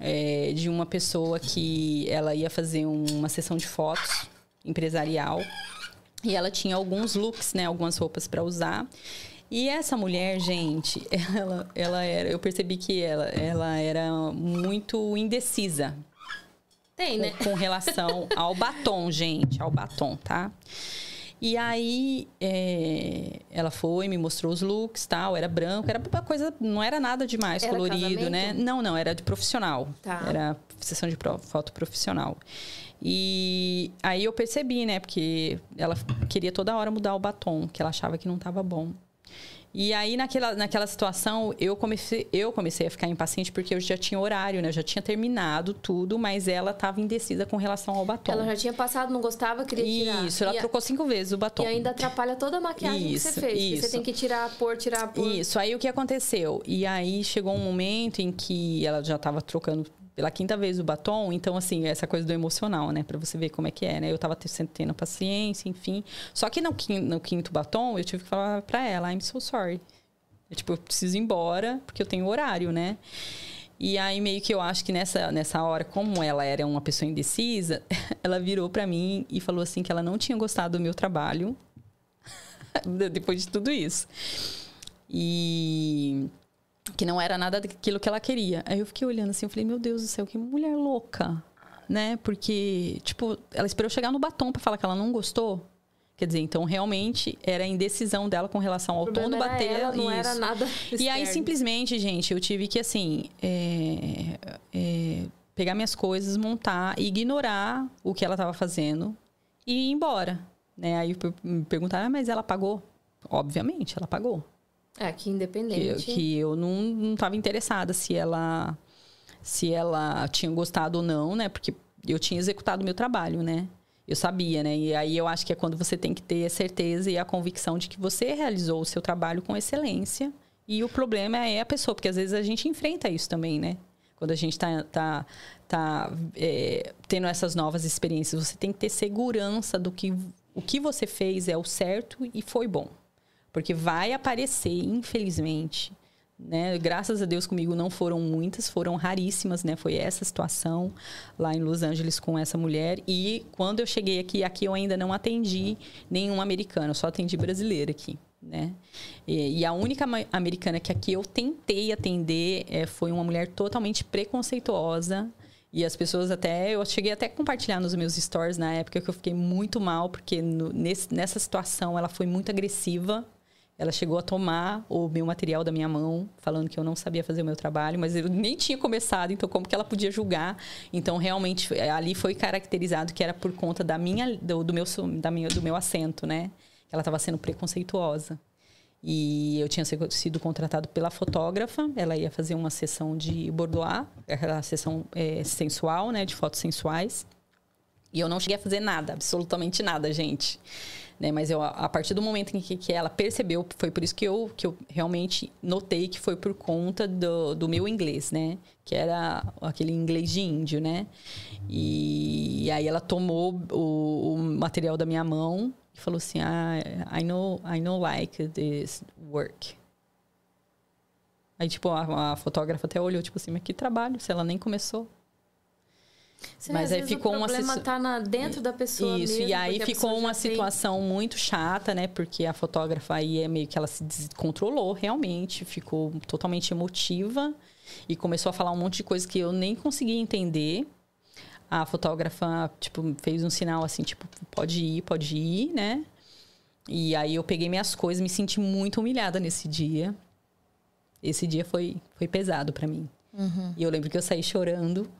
é, de uma pessoa que ela ia fazer um- uma sessão de fotos empresarial e ela tinha alguns looks, né? Algumas roupas para usar. E essa mulher, gente, ela, ela era, eu percebi que ela, ela era muito indecisa Tem, né? com, com relação ao batom, gente, ao batom, tá? E aí é, ela foi, me mostrou os looks, tal, era branco, era uma coisa, não era nada demais Era colorido, né? casamento? Não, não, era de profissional. Tá. Era sessão de foto profissional. E aí eu percebi, né, porque ela queria toda hora mudar o batom, que ela achava que não estava bom. E aí, naquela, naquela situação, eu comecei, eu comecei a ficar impaciente porque eu já tinha horário, né? Eu já tinha terminado tudo, mas ela estava indecisa com relação ao batom. Ela já tinha passado, não gostava, queria tirar. Isso, ela e, a- trocou cinco vezes o batom. e ainda atrapalha toda a maquiagem que Isso, você fez. isso. Você tem que tirar, pôr, tirar, pôr. Isso, aí o que aconteceu? E aí chegou um momento em que ela já estava trocando pela quinta vez o batom, então assim, essa coisa do emocional, né, Pra você ver como é que é, né? Eu tava te- tendo paciência, enfim. Só que no quinto, no quinto batom, eu tive que falar pra ela, I'm so sorry. Eu, tipo, eu preciso ir embora porque eu tenho horário, né? E aí meio que eu acho que nessa, nessa hora, como ela era uma pessoa indecisa, ela virou pra mim e falou assim que ela não tinha gostado do meu trabalho depois de tudo isso. E que não era nada daquilo que ela queria. Aí eu fiquei olhando assim, eu falei, meu Deus do céu, que mulher louca, né? Porque, tipo, ela esperou chegar no batom pra falar que ela não gostou. Quer dizer, então realmente era a indecisão dela com relação ao tom do era bater. ela, não era isso. nada E aí, externo. simplesmente, gente, eu tive que, assim, é, é, pegar minhas coisas, montar ignorar o que ela estava fazendo e ir embora. Né? Aí me perguntaram, ah, mas ela pagou? Obviamente, ela pagou. É, que Que, independente. que eu não, não tava interessada se ela, se ela tinha gostado ou não, né? Porque eu tinha executado o meu trabalho, né? Eu sabia, né? E aí eu acho que é quando você tem que ter a certeza e a convicção de que você realizou o seu trabalho com excelência. E o problema é a pessoa, porque às vezes a gente enfrenta isso também, né? Quando a gente tá, tá, tá é, tendo essas novas experiências, você tem que ter segurança do que o que você fez é o certo e foi bom. Porque vai aparecer, infelizmente, né? Graças a Deus comigo não foram muitas, foram raríssimas, né? Foi essa situação lá em Los Angeles com essa mulher. E quando eu cheguei aqui, aqui eu ainda não atendi nenhum americano, só atendi brasileira aqui, né? E, e a única americana que aqui eu tentei atender eh, foi uma mulher totalmente preconceituosa. E as pessoas até. Eu cheguei até a compartilhar nos meus stories na época que eu fiquei muito mal, porque no- nesse- nessa situação ela foi muito agressiva. Ela chegou a tomar o meu material da minha mão, falando que eu não sabia fazer o meu trabalho, mas eu nem tinha começado, então como que ela podia julgar? Então realmente ali foi caracterizado que era por conta da minha do, do meu da minha, do meu acento, né? Ela estava sendo preconceituosa. E eu tinha sido- contratado pela fotógrafa, ela ia fazer uma sessão de boudoir, aquela sessão eh, sensual, né, de fotos sensuais. E eu não cheguei a fazer nada, absolutamente nada, gente. Né? Mas eu, a- partir do momento em que, que ela percebeu, foi por isso que eu, que eu realmente notei que foi por conta do, do meu inglês, né? Que era aquele inglês de índio, né? E, aí ela tomou o, o material da minha mão e falou assim, ah, I know, I know like this work. Aí, tipo, a, a fotógrafa até olhou, tipo assim, mas que trabalho, se ela nem começou. Você mas aí ficou o uma problema situ- tá na, dentro da pessoa Isso, mesmo, e aí ficou uma tem- situação muito chata, né? Porque a fotógrafa aí é meio que ela se descontrolou realmente, ficou totalmente emotiva e começou a falar um monte de coisa que eu nem conseguia entender. A fotógrafa, tipo, fez um sinal assim, tipo, pode ir, pode ir, né? E aí eu peguei minhas coisas, me senti muito humilhada nesse dia. Esse dia foi, foi pesado para mim. E eu lembro que eu saí chorando.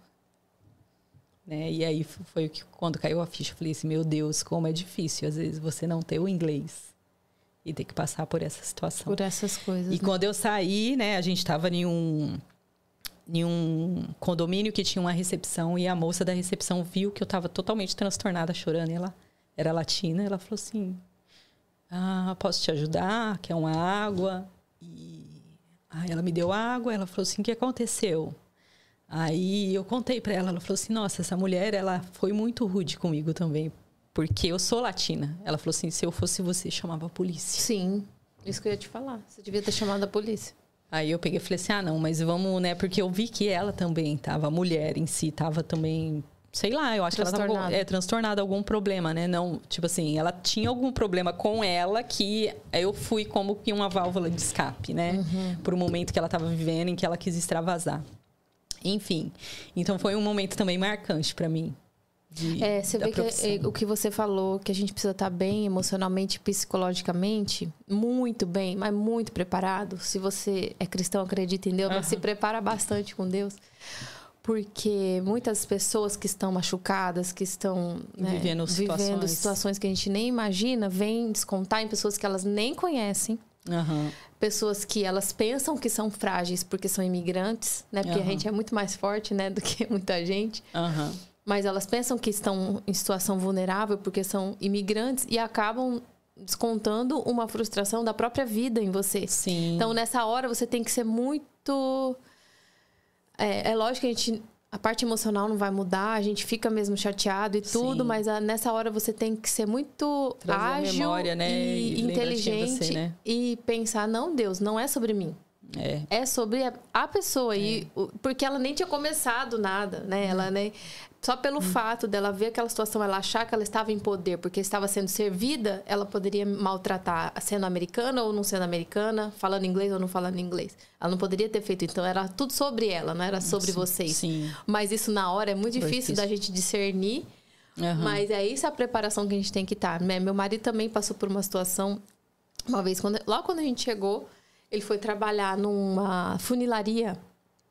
Né? E aí foi o que quando caiu a ficha, eu falei assim, meu Deus, como é difícil às vezes você não ter o inglês e ter que passar por essa situação. Por essas coisas. E né? quando eu saí, né, a gente estava em um, em um condomínio que tinha uma recepção e a moça da recepção viu que eu estava totalmente transtornada, chorando. E ela era latina, ela falou assim: Ah, posso te ajudar? Quer uma água? E aí ela me deu água, ela falou assim: "O que aconteceu?" Aí eu contei para ela, ela falou assim: "Nossa, essa mulher, ela foi muito rude comigo também, porque eu sou latina". Ela falou assim: "Se eu fosse você, chamava a polícia". Sim. Isso que eu ia te falar. Você devia ter chamado a polícia. Aí eu peguei e falei assim: "Ah, não, mas vamos, né, porque eu vi que ela também tava, a mulher em si tava também sei lá, eu acho que ela tava é, transtornada, algum problema, né? Não, tipo assim, ela tinha algum problema com ela que eu fui como que uma válvula de escape, né? Uhum. Por um momento que ela estava vivendo em que ela quis extravasar. Enfim, então foi um momento também marcante para mim. De, é, você vê profissão. que é, o que você falou, que a gente precisa estar tá bem emocionalmente, psicologicamente, muito bem, mas muito preparado. Se você é cristão, acredita em Deus, uhum. mas se prepara bastante com Deus porque muitas pessoas que estão machucadas, que estão né, vivendo, situações. vivendo, situações. que a gente nem imagina, vêm descontar em pessoas que elas nem conhecem. Uhum. Pessoas que elas pensam que são frágeis porque são imigrantes, né? Porque uhum. a gente é muito mais forte, né, do que muita gente. Uhum. Mas elas pensam que estão em situação vulnerável porque são imigrantes e acabam descontando uma frustração da própria vida em você. Sim. Então, nessa hora, você tem que ser muito é, é lógico que a gente a parte emocional não vai mudar, a gente fica mesmo chateado e tudo, Sim. mas a, nessa hora você tem que ser muito Trazer ágil memória, né? e, e inteligente você, né? e pensar, não, Deus, não é sobre mim. É. é sobre a, a pessoa. É. E, porque ela nem tinha começado nada, né? Ela nem. Só pelo hum. fato dela ver aquela situação, ela achar que ela estava em poder porque estava sendo servida, ela poderia maltratar sendo americana ou não sendo americana, falando inglês ou não falando inglês. Ela não poderia ter feito. Então, era tudo sobre ela, não era sobre sim, vocês. Sim. Mas isso na hora é muito difícil da gente discernir. Uhum. Mas é isso a preparação que a gente tem que estar. Tá. Meu marido também passou por uma situação, uma vez, quando, logo quando a gente chegou, ele foi trabalhar numa funilaria.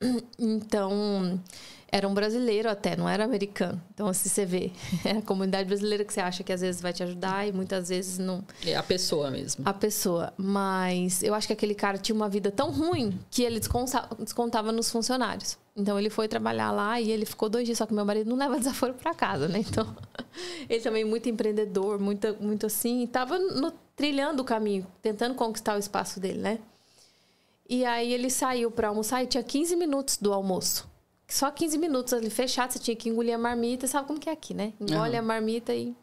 Então, era um brasileiro até, não era americano. Então, assim, você vê, é a comunidade brasileira que você acha que às vezes vai te ajudar e muitas vezes não. É a pessoa mesmo. A pessoa. Mas eu acho que aquele cara tinha uma vida tão ruim que ele descontava nos funcionários. Então, ele foi trabalhar lá e ele ficou dois dias. Só que meu marido não leva desaforo para casa, né? Então, ele também muito empreendedor, muito, muito assim. E tava no, trilhando o caminho, tentando conquistar o espaço dele, né? E aí ele saiu para almoçar e tinha 15 minutos do almoço só 15 minutos ali fechado, você tinha que engolir a marmita, sabe como que é aqui, né? Engole uhum. a marmita e,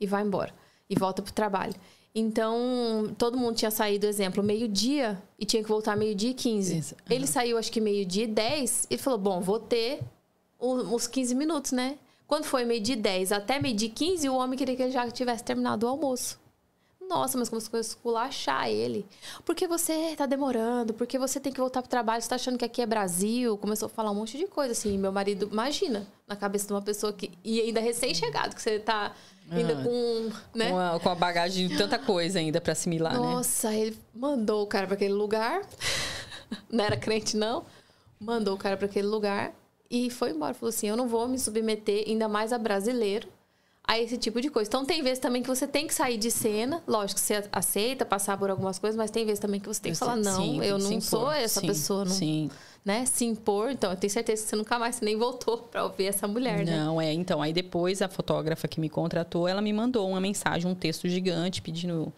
e vai embora. E volta pro trabalho. Então, todo mundo tinha saído, exemplo, meio-dia e tinha que voltar meio-dia e 15. Uhum. Ele saiu, acho que meio-dia e 10 e falou: Bom, vou ter os 15 minutos, né? Quando foi meio-dia e 10 até meio-dia e 15, o homem queria que ele já tivesse terminado o almoço nossa, mas começou a esculachar ele. Por que você tá demorando? Por que você tem que voltar pro trabalho? Você tá achando que aqui é Brasil? Começou a falar um monte de coisa, assim. Meu marido, imagina, na cabeça de uma pessoa que... E ainda recém-chegado, que você tá ainda ah, com... Né? Com, a, com a bagagem de tanta coisa ainda para assimilar, nossa, né? Nossa, ele mandou o cara para aquele lugar. não era crente, não. Mandou o cara para aquele lugar e foi embora. Falou assim, eu não vou me submeter, ainda mais a brasileiro a esse tipo de coisa. Então tem vezes também que você tem que sair de cena, lógico que você aceita passar por algumas coisas, mas tem vezes também que você tem que falar não, sim, eu não sou essa sim, pessoa, não, sim. né? Se impor, então eu tenho certeza que você nunca mais nem voltou para ouvir essa mulher, né? Não, é, então aí depois a fotógrafa que me contratou, ela me mandou uma mensagem, um texto gigante pedindo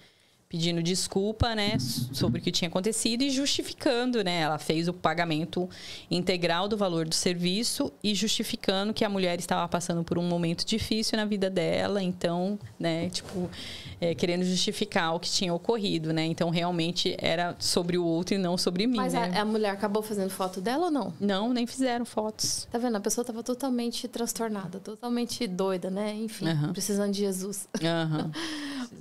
pedindo desculpa, né, sobre o que tinha acontecido e justificando, né, ela fez o pagamento integral do valor do serviço e justificando que a mulher estava passando por um momento difícil na vida dela, então, né, tipo, é, querendo justificar o que tinha ocorrido, né, então realmente era sobre o outro e não sobre mim. Mas né? a, a, mulher acabou fazendo foto dela ou não? Não, nem fizeram fotos. Tá vendo? A pessoa estava totalmente transtornada, totalmente doida, né? Enfim, uhum. precisando de Jesus. Uhum.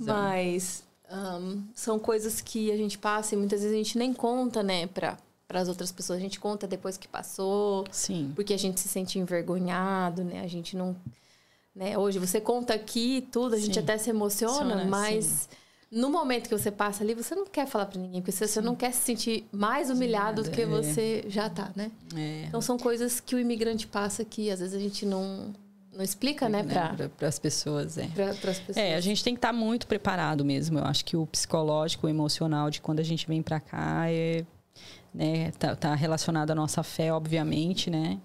Mas um, são coisas que a gente passa e muitas vezes a gente nem conta, né, para para as outras pessoas. A gente conta depois que passou. Sim. Porque a gente se sente envergonhado, né? A gente não. Né? Hoje você conta aqui tudo, a gente até se emociona, mas sim. no momento que você passa ali, você não quer falar para ninguém, porque você não quer se sentir mais humilhado do que é. você já tá, né? É. Então são coisas que o imigrante passa que às vezes a gente não, não explica, né, para pra, as pessoas, é. Para as pessoas. É, a gente tem que estar tá muito preparado mesmo. Eu acho que o psicológico, o emocional de quando a gente vem para cá é, né, tá, tá relacionado à nossa fé, obviamente, né?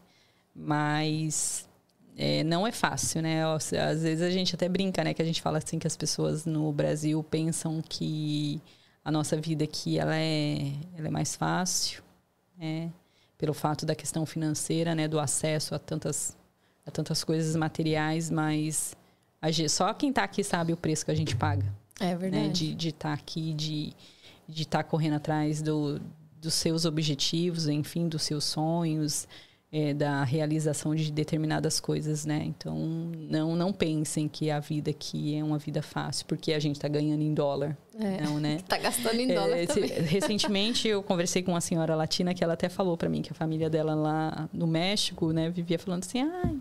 Mas é, não é fácil, né? Às vezes a gente até brinca, né? Que a gente fala assim que as pessoas no Brasil pensam que a nossa vida aqui ela é, ela é mais fácil, né? Pelo fato da questão financeira, né? Do acesso a tantas, a tantas coisas materiais, mas gente, só quem está aqui sabe o preço que a gente paga. É verdade. Né? De estar tá aqui, de estar tá correndo atrás do, dos seus objetivos, enfim, dos seus sonhos, é, da realização de determinadas coisas, né? Então, não, não pensem que a vida aqui é uma vida fácil, porque a gente está ganhando em dólar. É. Não, né? tá gastando em dólar é, também. Recentemente, eu conversei com uma senhora latina que ela até falou para mim que a família dela lá no México, né, vivia falando assim, ai...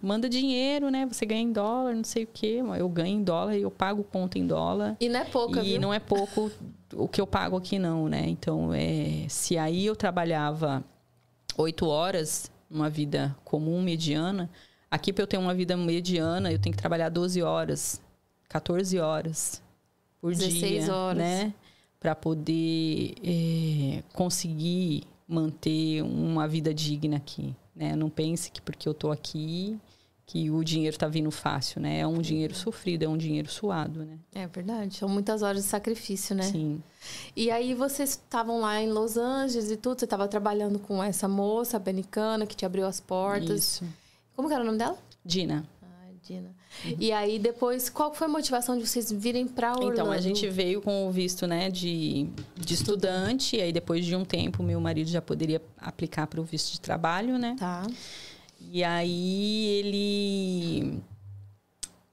manda dinheiro, né? Você ganha em dólar, não sei o quê. Eu ganho em dólar e eu pago conta em dólar. E não é pouco, E viu? não é pouco o que eu pago aqui, não, né? Então, é, se aí eu trabalhava oito horas, uma vida comum, mediana. Aqui, para eu ter uma vida mediana, eu tenho que trabalhar 12 horas, 14 horas por 16 dia. horas. Né? Para poder é, conseguir manter uma vida digna aqui. Né? Não pense que porque eu estou aqui que o dinheiro está vindo fácil, né? É um dinheiro sofrido, é um dinheiro suado, né? É verdade. São muitas horas de sacrifício, né? Sim. E aí vocês estavam lá em Los Angeles e tudo, você estava trabalhando com essa moça americana que te abriu as portas. Isso. Como que era o nome dela? Dina. Ah, Dina. Uhum. E aí depois, qual foi a motivação de vocês virem para Orlando? Então, a gente veio com o visto, né, de, de estudante, e aí depois de um tempo, meu marido já poderia aplicar para o visto de trabalho, né? Tá. E aí ele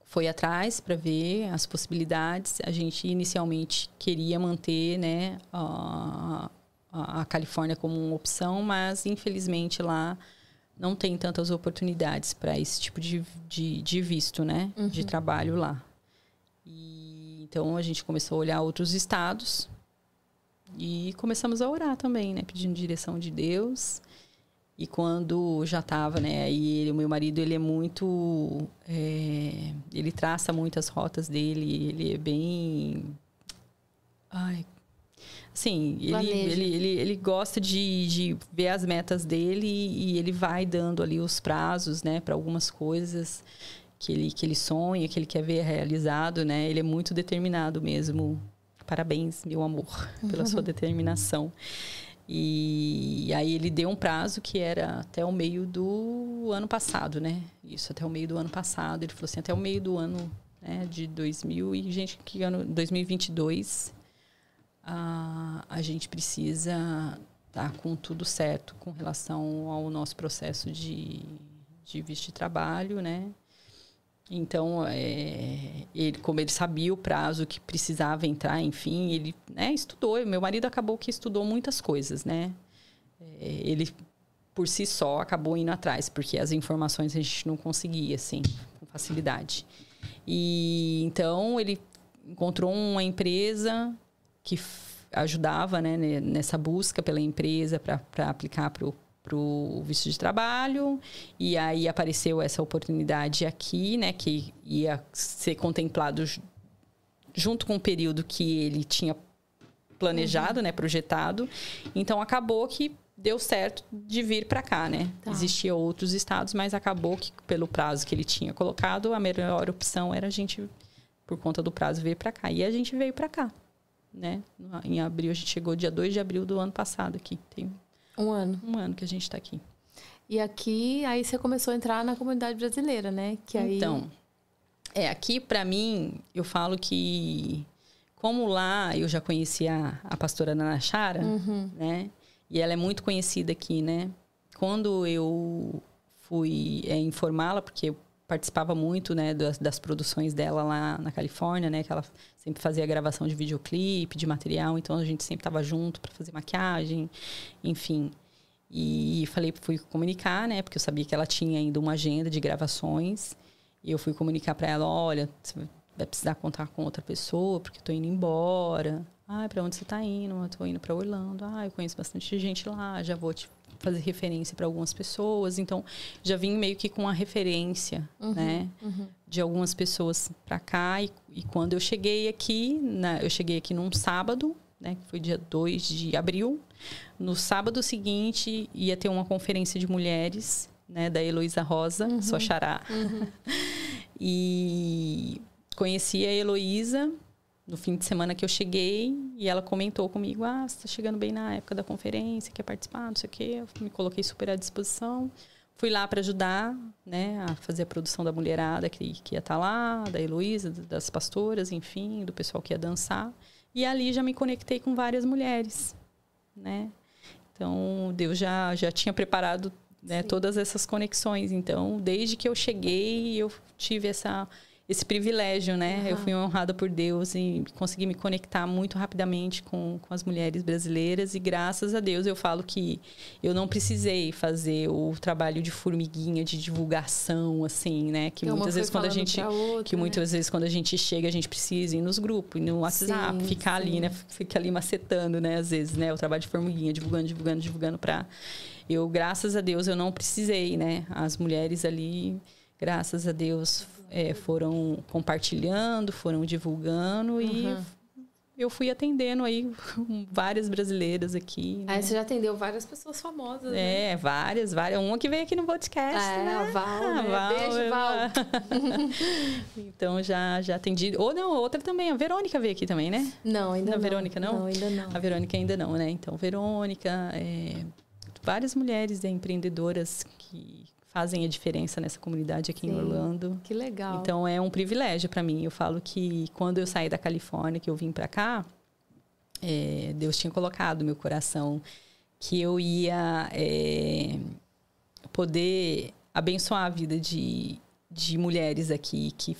foi atrás para ver as possibilidades. A gente inicialmente queria manter, né, a, a Califórnia como uma opção, mas infelizmente lá não tem tantas oportunidades para esse tipo de, de, de visto, né, uhum. de trabalho lá. E, então a gente começou a olhar outros estados e começamos a orar também, né, pedindo direção de Deus. E quando já estava, né? Aí ele, o meu marido, ele é muito... É, ele traça muitas rotas dele. Ele é bem... Ai... Assim, ele, ele, ele, ele, gosta de, de ver as metas dele e ele vai dando ali os prazos, né? Para algumas coisas que ele, que ele sonha, que ele quer ver realizado, né? Ele é muito determinado mesmo. Parabéns, meu amor, pela sua determinação. E aí ele deu um prazo que era até o meio do ano passado, né? Isso, até o meio do ano passado. Ele falou assim, até o meio do ano né, de 2000 e, gente, que ano? 2022, a, a gente precisa estar tá com tudo certo com relação ao nosso processo de, de visto de trabalho, né? Então, é, ele, como ele sabia o prazo que precisava entrar, enfim, ele né, estudou. Meu marido acabou que estudou muitas coisas, né? É, ele, por si só, acabou indo atrás, porque as informações a gente não conseguia, assim, com facilidade. E então, ele encontrou uma empresa que ajudava né, nessa busca pela empresa para aplicar para o visto de trabalho e aí apareceu essa oportunidade aqui, né, que ia ser contemplado junto com o período que ele tinha planejado, uhum. né, projetado. Então acabou que deu certo de vir para cá, né? Tá. Existia outros estados, mas acabou que pelo prazo que ele tinha colocado, a melhor opção era a gente por conta do prazo vir para cá. E a gente veio para cá, né? Em abril a gente chegou dia 2 de abril do ano passado aqui. Tem um ano. Um ano que a gente está aqui. E aqui, aí você começou a entrar na comunidade brasileira, né? Que aí... Então, é, aqui para mim, eu falo que como lá eu já conhecia a, pastora Nana Chara, uhum. né? E ela é muito conhecida aqui, né? Quando eu fui é, informá-la, porque eu participava muito, né, das, das, produções dela lá na Califórnia, né, que ela sempre fazia gravação de videoclipe, de material, então a gente sempre estava junto para fazer maquiagem, enfim. E falei, fui comunicar, né, porque eu sabia que ela tinha ainda uma agenda de gravações, e eu fui comunicar para ela, olha, você vai precisar contar com outra pessoa, porque eu tô indo embora. Ah, para onde você está indo? Eu tô indo para Orlando. Ah, eu conheço bastante gente lá, já vou te fazer referência para algumas pessoas. Então, já vim meio que com a referência, uhum, né? Uhum. De algumas pessoas para cá. E, e, quando eu cheguei aqui, na, eu cheguei aqui num sábado, né? Que foi dia 2 de abril. No sábado seguinte, ia ter uma conferência de mulheres, né, da Heloísa Rosa, uhum. sua xará. Uhum. e conheci a Heloísa no fim de semana que eu cheguei e ela comentou comigo: Ah, você está chegando bem na época da conferência, quer participar, não sei o quê. Eu me coloquei super à disposição. Fui lá para ajudar, né, a fazer a produção da mulherada que, que ia estar tá lá, da Heloísa, das pastoras, enfim, do pessoal que ia dançar. E ali já me conectei com várias mulheres, né? Então, Deus já, já tinha preparado né, todas essas conexões. Então, desde que eu cheguei, eu tive essa esse privilégio, né? Uhum. Eu fui honrada por Deus e consegui me conectar muito rapidamente com, com as mulheres brasileiras. E graças a Deus eu falo que eu não precisei fazer o trabalho de formiguinha, de divulgação, assim, né? Que, muitas vezes quando a gente. Outra, que muitas né? vezes quando a gente chega, a gente precisa ir nos grupos, no WhatsApp, sim, ficar sim. ali, né? Ficar ali macetando, né? Às vezes, né? O trabalho de formiguinha, divulgando, divulgando, divulgando para. Eu, graças a Deus, eu não precisei, né? As mulheres ali, graças a Deus, é, foram compartilhando, foram divulgando uhum. e eu fui atendendo aí várias brasileiras aqui. Né? Aí você já atendeu várias pessoas famosas, né? É, várias, várias. Uma que veio aqui no podcast, é, né? A Val, né? Val, Beijo, Val. então já, já atendi. Ou não, outra também. A Verônica veio aqui também, né? Não, ainda não. A Verônica não? Não, ainda não. A Verônica ainda não, né? Então, Verônica, é, várias mulheres né, empreendedoras que fazem a diferença nessa comunidade aqui Sim, em Orlando. Que legal. Então é um privilégio para mim. Eu falo que quando eu saí da Califórnia, que eu vim para cá, é, Deus tinha colocado no meu coração que eu ia é, poder abençoar a vida de, de mulheres aqui que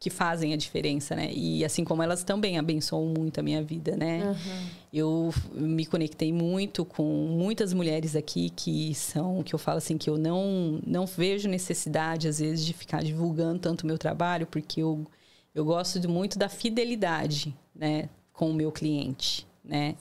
que fazem a diferença, né? E assim como elas também abençoam muito a minha vida, né? Uhum. Eu me conectei muito com muitas mulheres aqui que são, que eu falo assim, que eu não, não vejo necessidade, às vezes, de ficar divulgando tanto o meu trabalho, porque eu, eu gosto muito da fidelidade, né? Com o meu cliente. Né?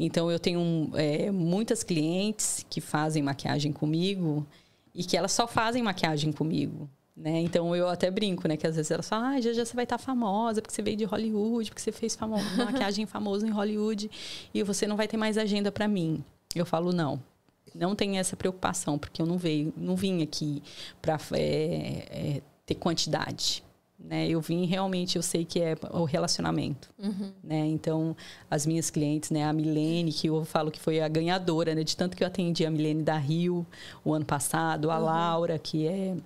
Então eu tenho é, muitas clientes que fazem maquiagem comigo e que elas só fazem maquiagem comigo. Né? Então eu até brinco, né? Que às vezes ela fala, ah, já, já você vai estar tá famosa, porque você veio de Hollywood, porque você fez famo maquiagem famosa em Hollywood e você não vai ter mais agenda para mim. Eu falo, não. Não tem essa preocupação, porque eu não veio, não vim aqui para é, é, ter quantidade. Né? Eu vim realmente, eu sei que é o relacionamento, uhum. né? Então, as minhas clientes, né? A Milene, que eu falo que foi a ganhadora, né? De tanto que eu atendi a Milene da Rio o ano passado, a uhum. Laura, que é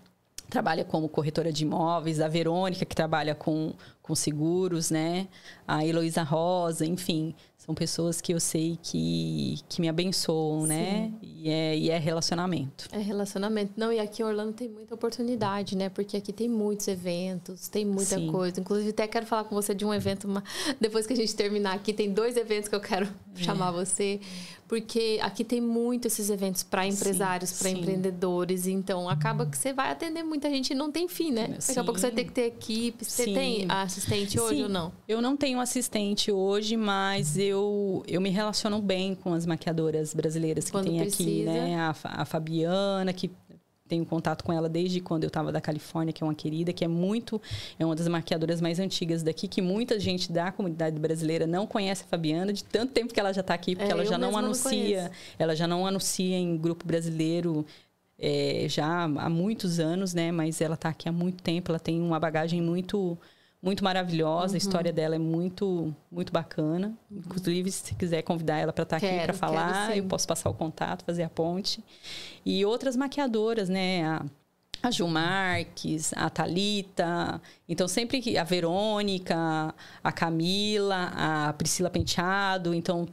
trabalha como corretora de imóveis, a Verônica, que trabalha com, com seguros, né? A Heloísa Rosa, enfim. São pessoas que eu sei que, que me abençoam, né? Sim. né? E é, e é relacionamento. É relacionamento. Não, e aqui em Orlando tem muita oportunidade, né? Porque aqui tem muitos eventos, tem muita Sim. coisa. Inclusive, até quero falar com você de um evento, uma... depois que a gente terminar aqui, tem dois eventos que eu quero. Chamar você porque aqui tem muito esses eventos para empresários, para empreendedores, então acaba que você vai atender muita gente e não tem fim, né? Daqui sim. a pouco você vai ter que ter equipe. Você sim. tem assistente hoje sim. ou não? Eu não tenho assistente hoje, mas eu, eu me relaciono bem com as maquiadoras brasileiras que Quando tem precisa. aqui, né? A, a Fabiana, que tenho contato com ela desde quando eu estava da Califórnia, que é uma querida, que é muito, é uma das maquiadoras mais antigas daqui, que muita gente da comunidade brasileira não conhece a Fabiana, de tanto tempo que ela já está aqui, porque é, ela já não anuncia, não ela já não anuncia em grupo brasileiro é, já há muitos anos, né? Mas ela está aqui há muito tempo, ela tem uma bagagem muito muito maravilhosa, uhum. a história dela é muito muito bacana. Uhum. Inclusive, se quiser convidar ela para estar tá aqui para falar, eu posso passar o contato, fazer a ponte. E outras maquiadoras, né? A, a Ju Marques, a Talita, então sempre que a Verônica, a Camila, a Priscila Penteado, então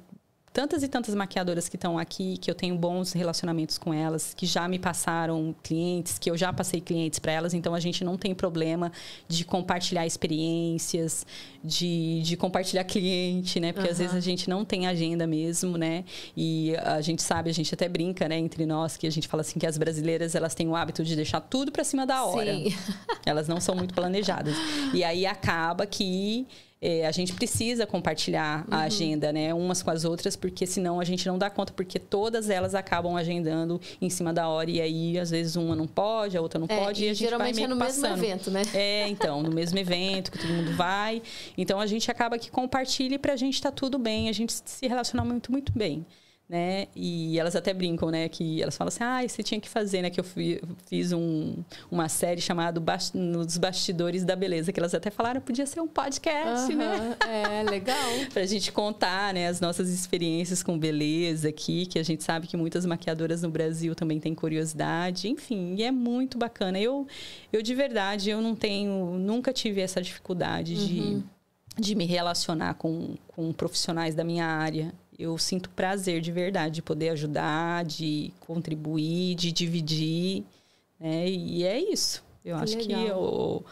tantas e tantas maquiadoras que estão aqui, que eu tenho bons relacionamentos com elas, que já me passaram clientes, que eu já passei clientes para elas, então a gente não tem problema de compartilhar experiências, de, de compartilhar cliente, né? Porque uhum. às vezes a gente não tem agenda mesmo, né? E a gente sabe, a gente até brinca, né, entre nós, que a gente fala assim que as brasileiras, elas têm o hábito de deixar tudo para cima da hora. Sim. Elas não são muito planejadas. E aí acaba que é, a gente precisa compartilhar uhum. a agenda, né? Umas com as outras, porque senão a gente não dá conta, porque todas elas acabam agendando em cima da hora. E aí, às vezes, uma não pode, a outra não é, pode. E, e a gente geralmente vai é no passando. mesmo evento, né? É, então, no mesmo evento que todo mundo vai. Então, a gente acaba que compartilha e pra gente tá tudo bem. A gente se relaciona muito, muito bem. Né? E elas até brincam, né? Que elas falam assim, ah, você tinha que fazer, né? Que eu fui, fiz um, uma série chamada Nos Bastidores da Beleza, que elas até falaram, podia ser um podcast, uhum, né? É, legal. pra gente contar, né? As nossas experiências com beleza aqui, que a gente sabe que muitas maquiadoras no Brasil também têm curiosidade. Enfim, e é muito bacana. Eu, eu de verdade, eu não tenho, nunca tive essa dificuldade uhum. de de me relacionar com, com profissionais da minha área eu sinto prazer de verdade de poder ajudar, de contribuir, de dividir. Né? E é isso. Eu que acho legal. que o,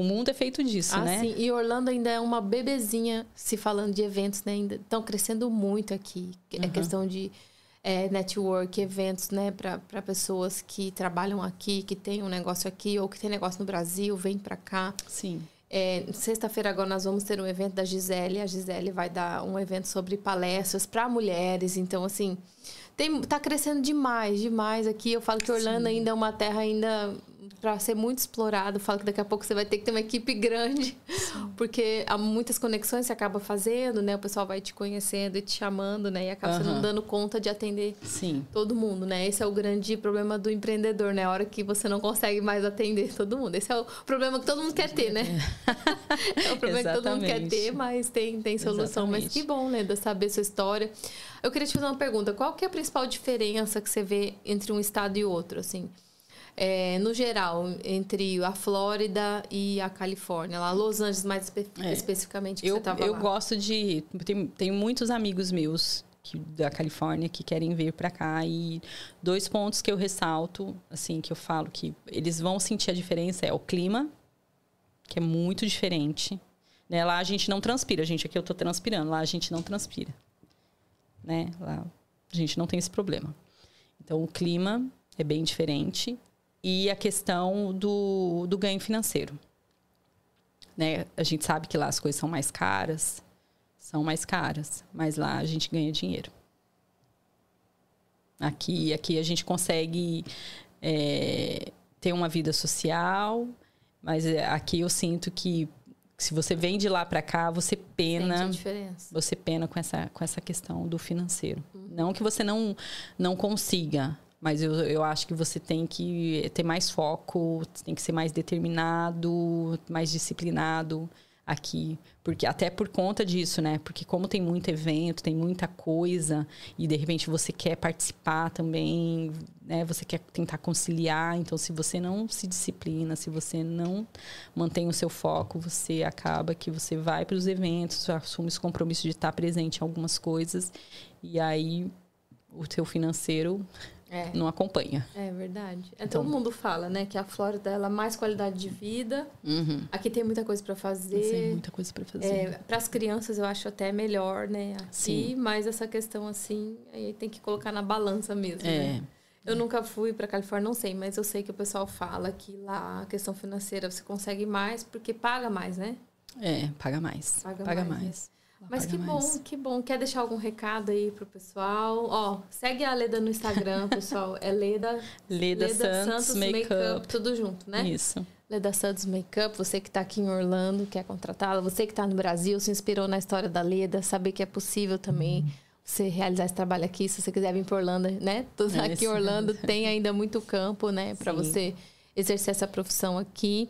o mundo é feito disso, ah, né? Sim. E Orlando ainda é uma bebezinha, se falando de eventos, né? Ainda estão crescendo muito aqui. Uhum. É questão de é, network, eventos, né? Para pessoas que trabalham aqui, que têm um negócio aqui ou que tem negócio no Brasil, vem para cá. Sim. É, Sexta-feira agora nós vamos ter um evento da Gisele. A Gisele vai dar um evento sobre palestras para mulheres. Então, assim, tem, tá crescendo demais, demais aqui. Eu falo que Orlando Sim. ainda é uma terra ainda para ser muito explorado. Falo que daqui a pouco você vai ter que ter uma equipe grande, porque há muitas conexões que você acaba fazendo, né? O pessoal vai te conhecendo e te chamando, né? E acaba uhum. você não dando conta de atender Sim. todo mundo, né? Esse é o grande problema do empreendedor, né? A hora que você não consegue mais atender todo mundo. Esse é o problema que todo mundo quer ter, né? é o problema que todo mundo quer ter, mas tem, tem solução. Exatamente. Mas que bom, Leda, saber sua história. Eu queria te fazer uma pergunta. Qual que é a principal diferença que você vê entre um estado e outro, assim? É, no geral, entre a Flórida e a Califórnia, lá Los Angeles mais espe é. especificamente que eu, você estava Eu gosto de... Tenho, tenho muitos amigos meus que, da Califórnia que querem vir para cá e dois pontos que eu ressalto, assim, que eu falo que eles vão sentir a diferença é o clima, que é muito diferente. Né? Lá a gente não transpira, gente aqui eu tô transpirando, lá a gente não transpira. Né? Lá a gente não tem esse problema. Então o clima é bem diferente e a questão do, do ganho financeiro. Né? A gente sabe que lá as coisas são mais caras, são mais caras, mas lá a gente ganha dinheiro. Aqui, aqui a gente consegue é, ter uma vida social, mas é, aqui eu sinto que se você vem de lá para cá, você pena, você pena com essa com essa questão do financeiro. Uhum. Não que você não não consiga, mas eu, eu acho que você tem que ter mais foco, tem que ser mais determinado, mais disciplinado aqui. porque Até por conta disso, né? Porque como tem muito evento, tem muita coisa, e de repente você quer participar também, né? Você quer tentar conciliar. Então, se você não se disciplina, se você não mantém o seu foco, você acaba que você vai para os eventos, assume esse compromisso de estar presente em algumas coisas, e aí o seu financeiro é. não acompanha. É verdade. É, então, todo mundo fala, né, que a Flórida ela mais qualidade de vida. Uhum. Aqui tem muita coisa para fazer. Tem muita coisa para fazer. É, para as crianças eu acho até melhor, né, aqui, Sim. mas essa questão assim, aí tem que colocar na balança mesmo, é. né? Eu nunca fui para Califórnia, não sei, mas eu sei que o pessoal fala que lá a questão financeira você consegue mais porque paga mais, né? É, paga mais. Paga, paga mais. mais. Mas que mais. bom, que bom. Quer deixar algum recado aí pro pessoal? Ó, segue a Leda no Instagram, pessoal. É Leda, Leda, Leda Santos, Santos Makeup. Make tudo junto, né? Isso. Leda Santos Makeup, você que está aqui em Orlando, quer contratá-la, você que está no Brasil, se inspirou na história da Leda, saber que é possível também você realizar esse trabalho aqui, se você quiser vir para Orlando, né? Tudo é aqui em Orlando tem ainda muito campo, né, para você exercer essa profissão aqui.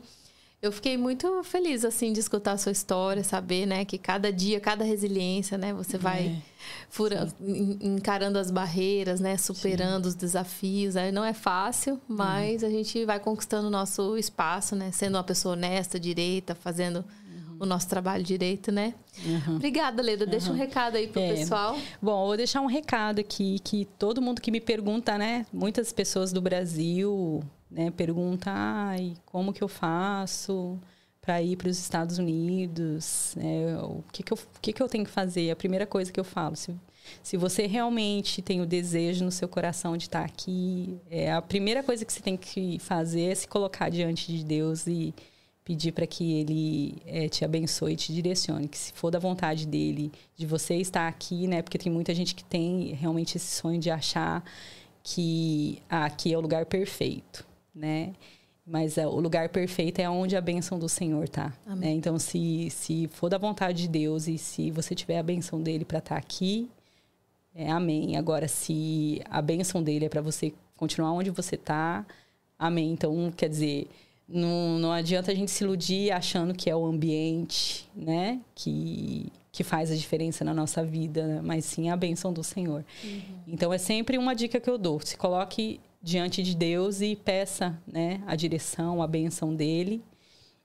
Eu fiquei muito feliz, assim, de escutar a sua história, saber, né, que cada dia, cada resiliência, né, você vai é, encarando as barreiras, né, superando sim. os desafios. Aí não é fácil, mas uhum. a gente vai conquistando o nosso espaço, né, sendo uma pessoa honesta, direita, fazendo uhum. o nosso trabalho direito, né? Uhum. Obrigada, Leda. Deixa um recado aí pro é. pessoal. Bom, vou deixar um recado aqui que todo mundo que me pergunta, né? Muitas pessoas do Brasil né? Pergunta, ai, como que eu faço para ir para os Estados Unidos? É, o que que, eu, que que eu tenho que fazer? A primeira coisa que eu falo, se, se você realmente tem o desejo no seu coração de estar aqui, é, a primeira coisa que você tem que fazer é se colocar diante de Deus e pedir para que Ele é, te abençoe e te direcione. Que se for da vontade dele, de você estar aqui, né? Porque tem muita gente que tem realmente esse sonho de achar que ah, aqui é o lugar perfeito né? Mas é, o lugar perfeito é onde a bênção do Senhor tá. Né? Então, se, se for da vontade de Deus e se você tiver a bênção dele para estar tá aqui, é, amém. Agora, se a bênção dele é para você continuar onde você está, amém. Então, quer dizer, não, não adianta a gente se iludir achando que é o ambiente, né? Que, que faz a diferença na nossa vida, né? mas sim a bênção do Senhor. Uhum. Então, é sempre uma dica que eu dou. Se coloque diante de Deus e peça né, a direção, a bênção dele.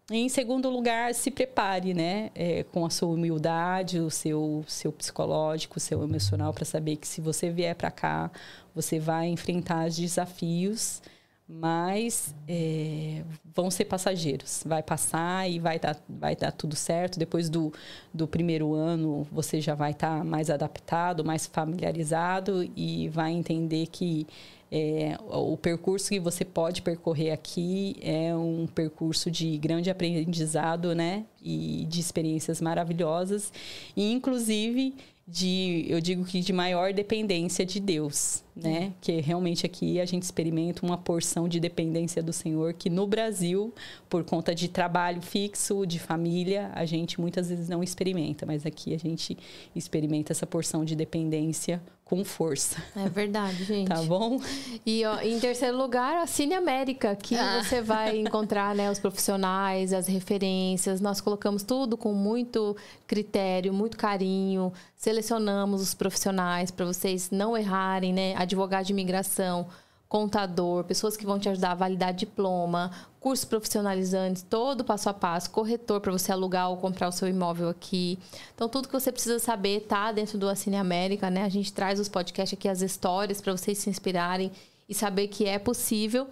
E, em segundo lugar, se prepare né, é, com a sua humildade, o seu, seu psicológico, o seu emocional, para saber que se você vier para cá, você vai enfrentar desafios mas é, vão ser passageiros. Vai passar e vai dar, vai dar tudo certo. Depois do, do primeiro ano, você já vai estar tá mais adaptado, mais familiarizado e vai entender que é, o percurso que você pode percorrer aqui é um percurso de grande aprendizado, né? E de experiências maravilhosas. E, inclusive, de, eu digo que de maior dependência de Deus, né? Que realmente aqui a gente experimenta uma porção de dependência do Senhor que no Brasil, por conta de trabalho fixo, de família, a gente muitas vezes não experimenta, mas aqui a gente experimenta essa porção de dependência com força. É verdade, gente. Tá bom? E ó, em terceiro lugar, a Cine América. Aqui ah. você vai encontrar né, os profissionais, as referências. Nós colocamos tudo com muito critério, muito carinho. Selecionamos os profissionais para vocês não errarem, né? Advogado de imigração, contador, pessoas que vão te ajudar a validar diploma, cursos profissionalizantes, todo passo a passo, corretor para você alugar ou comprar o seu imóvel aqui. Então, tudo que você precisa saber tá dentro do Assine América, né? A gente traz os podcasts aqui, as histórias para vocês se inspirarem e saber que é possível.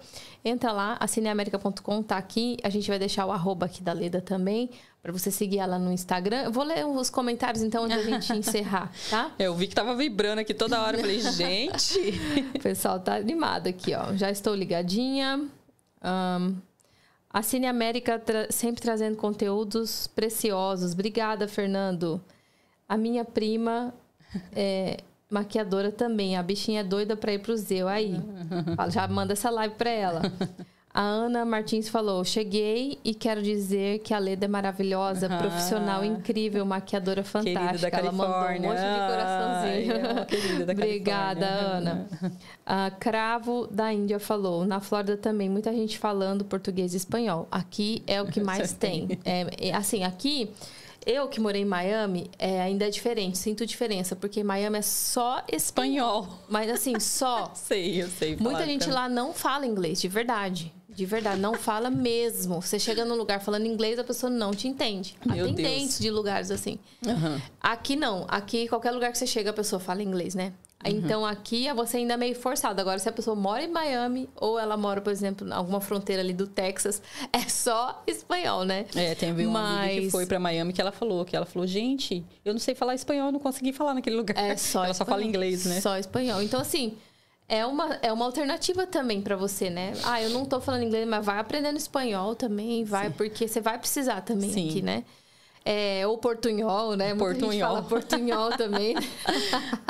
Entra lá, assineamerica.com, tá aqui. A gente vai deixar o arroba aqui da Leda também, para você seguir ela no Instagram. Eu vou ler os comentários, então, antes da gente encerrar, tá? Eu vi que tava vibrando aqui toda hora. Eu falei, gente... o pessoal tá animado aqui, ó. Já estou ligadinha. Um, a Cine América tra sempre trazendo conteúdos preciosos. Obrigada, Fernando. A minha prima é maquiadora também. A bichinha é doida para ir pro Zeu. Aí, já manda essa live para ela. A Ana Martins falou: Cheguei e quero dizer que a Leda é maravilhosa, ah, profissional incrível, maquiadora fantástica. Ela mandou um monte de coraçãozinho. Ai, querida da Obrigada, Ana. A Cravo da Índia falou: Na Flórida também, muita gente falando português e espanhol. Aqui é o que mais tem. É, é, assim, aqui. Eu que morei em Miami, é, ainda é diferente, sinto diferença, porque Miami é só espanhol. Mas assim, só. sei, eu sei. Muita gente lá não fala inglês, de verdade. De verdade, não fala mesmo. Você chega num lugar falando inglês, a pessoa não te entende. Meu Atendentes de lugares assim. Uhum. Aqui não. Aqui, qualquer lugar que você chega, a pessoa fala inglês, né? Uhum. Então aqui você ainda é meio forçado. Agora, se a pessoa mora em Miami ou ela mora, por exemplo, em alguma fronteira ali do Texas, é só espanhol, né? É, teve uma Mas... amiga que foi para Miami que ela falou que ela falou: "Gente, eu não sei falar espanhol, eu não consegui falar naquele lugar". É só ela espanhol. só fala inglês, né? Só espanhol. Então assim, é uma, é uma alternativa também para você, né? Ah, eu não tô falando inglês, mas vai aprendendo espanhol também, vai, Sim. porque você vai precisar também Sim. aqui, né? É, ou portunhol, né? Portunhol. fala portunhol também.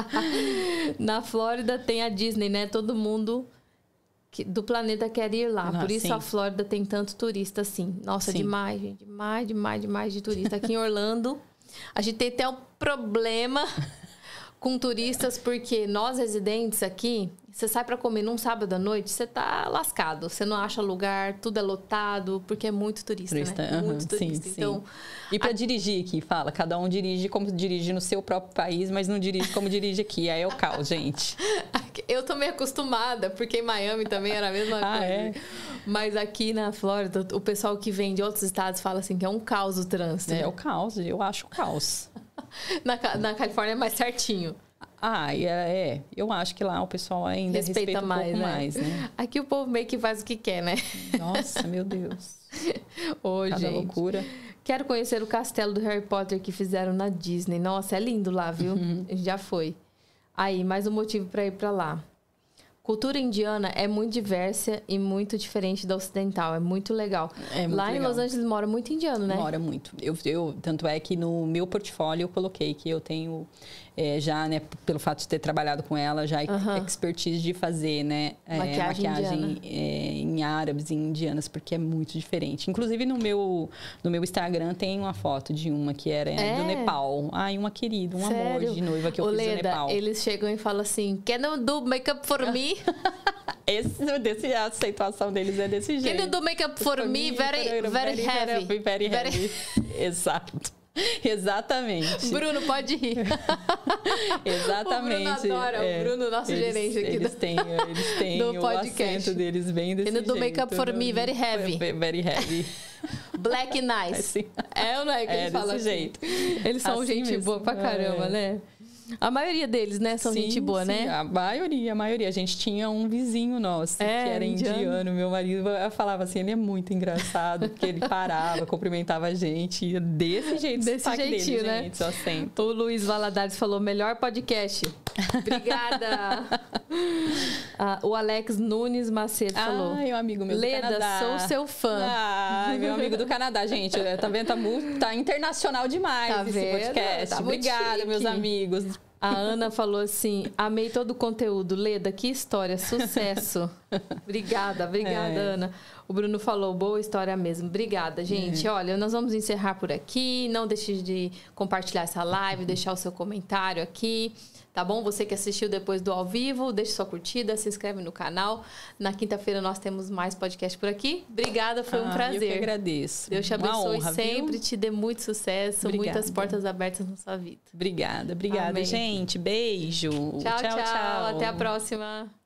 Na Flórida tem a Disney, né? Todo mundo do planeta quer ir lá. Ah, Por isso sim. a Flórida tem tanto turista assim. Nossa, sim. demais, gente. Demais, demais, demais de turista. Aqui em Orlando, a gente tem até um problema com turistas, porque nós residentes aqui, você sai para comer num sábado à noite, você tá lascado. Você não acha lugar, tudo é lotado, porque é muito turista, turista né? Uhum, muito turista. Sim, então, sim. E para a... dirigir aqui, fala, cada um dirige como dirige no seu próprio país, mas não dirige como dirige aqui. Aí é o caos, gente. Eu tô meio acostumada, porque em Miami também era a mesma ah, coisa. É? Mas aqui na Flórida, o pessoal que vem de outros estados fala assim que é um caos o trânsito. É, né? é o caos, eu acho o caos. na, na Califórnia é mais certinho. Ah, é, é, eu acho que lá o pessoal ainda respeita, respeita um mais, pouco né? mais, né? Aqui o povo meio que faz o que quer, né? Nossa, meu Deus. Ô, Cada gente. loucura. Quero conhecer o castelo do Harry Potter que fizeram na Disney. Nossa, é lindo lá, viu? Uhum. Já foi. Aí, mais um motivo para ir para lá. Cultura indiana é muito diversa e muito diferente da ocidental. É muito legal. É muito Lá legal. em Los Angeles mora muito indiano, né? Mora muito. Eu, eu, tanto é que no meu portfólio eu coloquei que eu tenho é, já, né, pelo fato de ter trabalhado com ela, já uhum. expertise de fazer, né, é, maquiagem, maquiagem é, em árabes e indianas, porque é muito diferente. Inclusive no meu no meu Instagram tem uma foto de uma que era é. do Nepal. Ai, uma querida, um Sério? amor de noiva que eu Oleda, fiz no Nepal. Eles chegam e falam assim: "Can you do makeup for me?" Esse, desse, a aceitação deles é desse jeito. Can you do makeup for, for me? Very, very, very, heavy. Very, very heavy. Exato. Exatamente. Bruno, pode rir. Exatamente. O Bruno adora, é, o Bruno, nosso eles, gerente aqui eles do, têm, eles têm do o podcast. deles bem desse jeito. do Makeup for Me, very heavy. Very heavy. Black Nice. Assim. É ou não é que é, eles falam assim? jeito. Eles são assim gente mesmo. boa pra caramba, é. né? A maioria deles, né? São sim, gente boa, sim, né? A maioria, a maioria. A gente tinha um vizinho nosso é, que era indiano. indiano. Meu marido falava assim, ele é muito engraçado, porque ele parava, cumprimentava a gente. Desse jeito, desse jeitinho, dele, né? Gente. O Luiz Valadares falou, melhor podcast. Obrigada. ah, o Alex Nunes Macedo ah, falou. Ai, um amigo meu Leda, do Canadá. sou seu fã. Ai, meu amigo do Canadá, gente. Tá vendo? Tá, tá internacional demais tá esse vendo? podcast. Tá Obrigada, meus amigos. A Ana falou assim: amei todo o conteúdo. Leda, que história, sucesso. obrigada, obrigada, é. Ana. O Bruno falou, boa história mesmo. Obrigada, gente. É. Olha, nós vamos encerrar por aqui. Não deixe de compartilhar essa live, deixar o seu comentário aqui. Tá bom? Você que assistiu depois do ao vivo, deixe sua curtida, se inscreve no canal. Na quinta-feira nós temos mais podcast por aqui. Obrigada, foi um ah, prazer. Eu que agradeço. Deus te abençoe honra, sempre, viu? te dê muito sucesso, obrigada. muitas portas abertas na sua vida. Obrigada, obrigada, Amém. gente. Beijo. tchau, tchau, tchau. Até a próxima.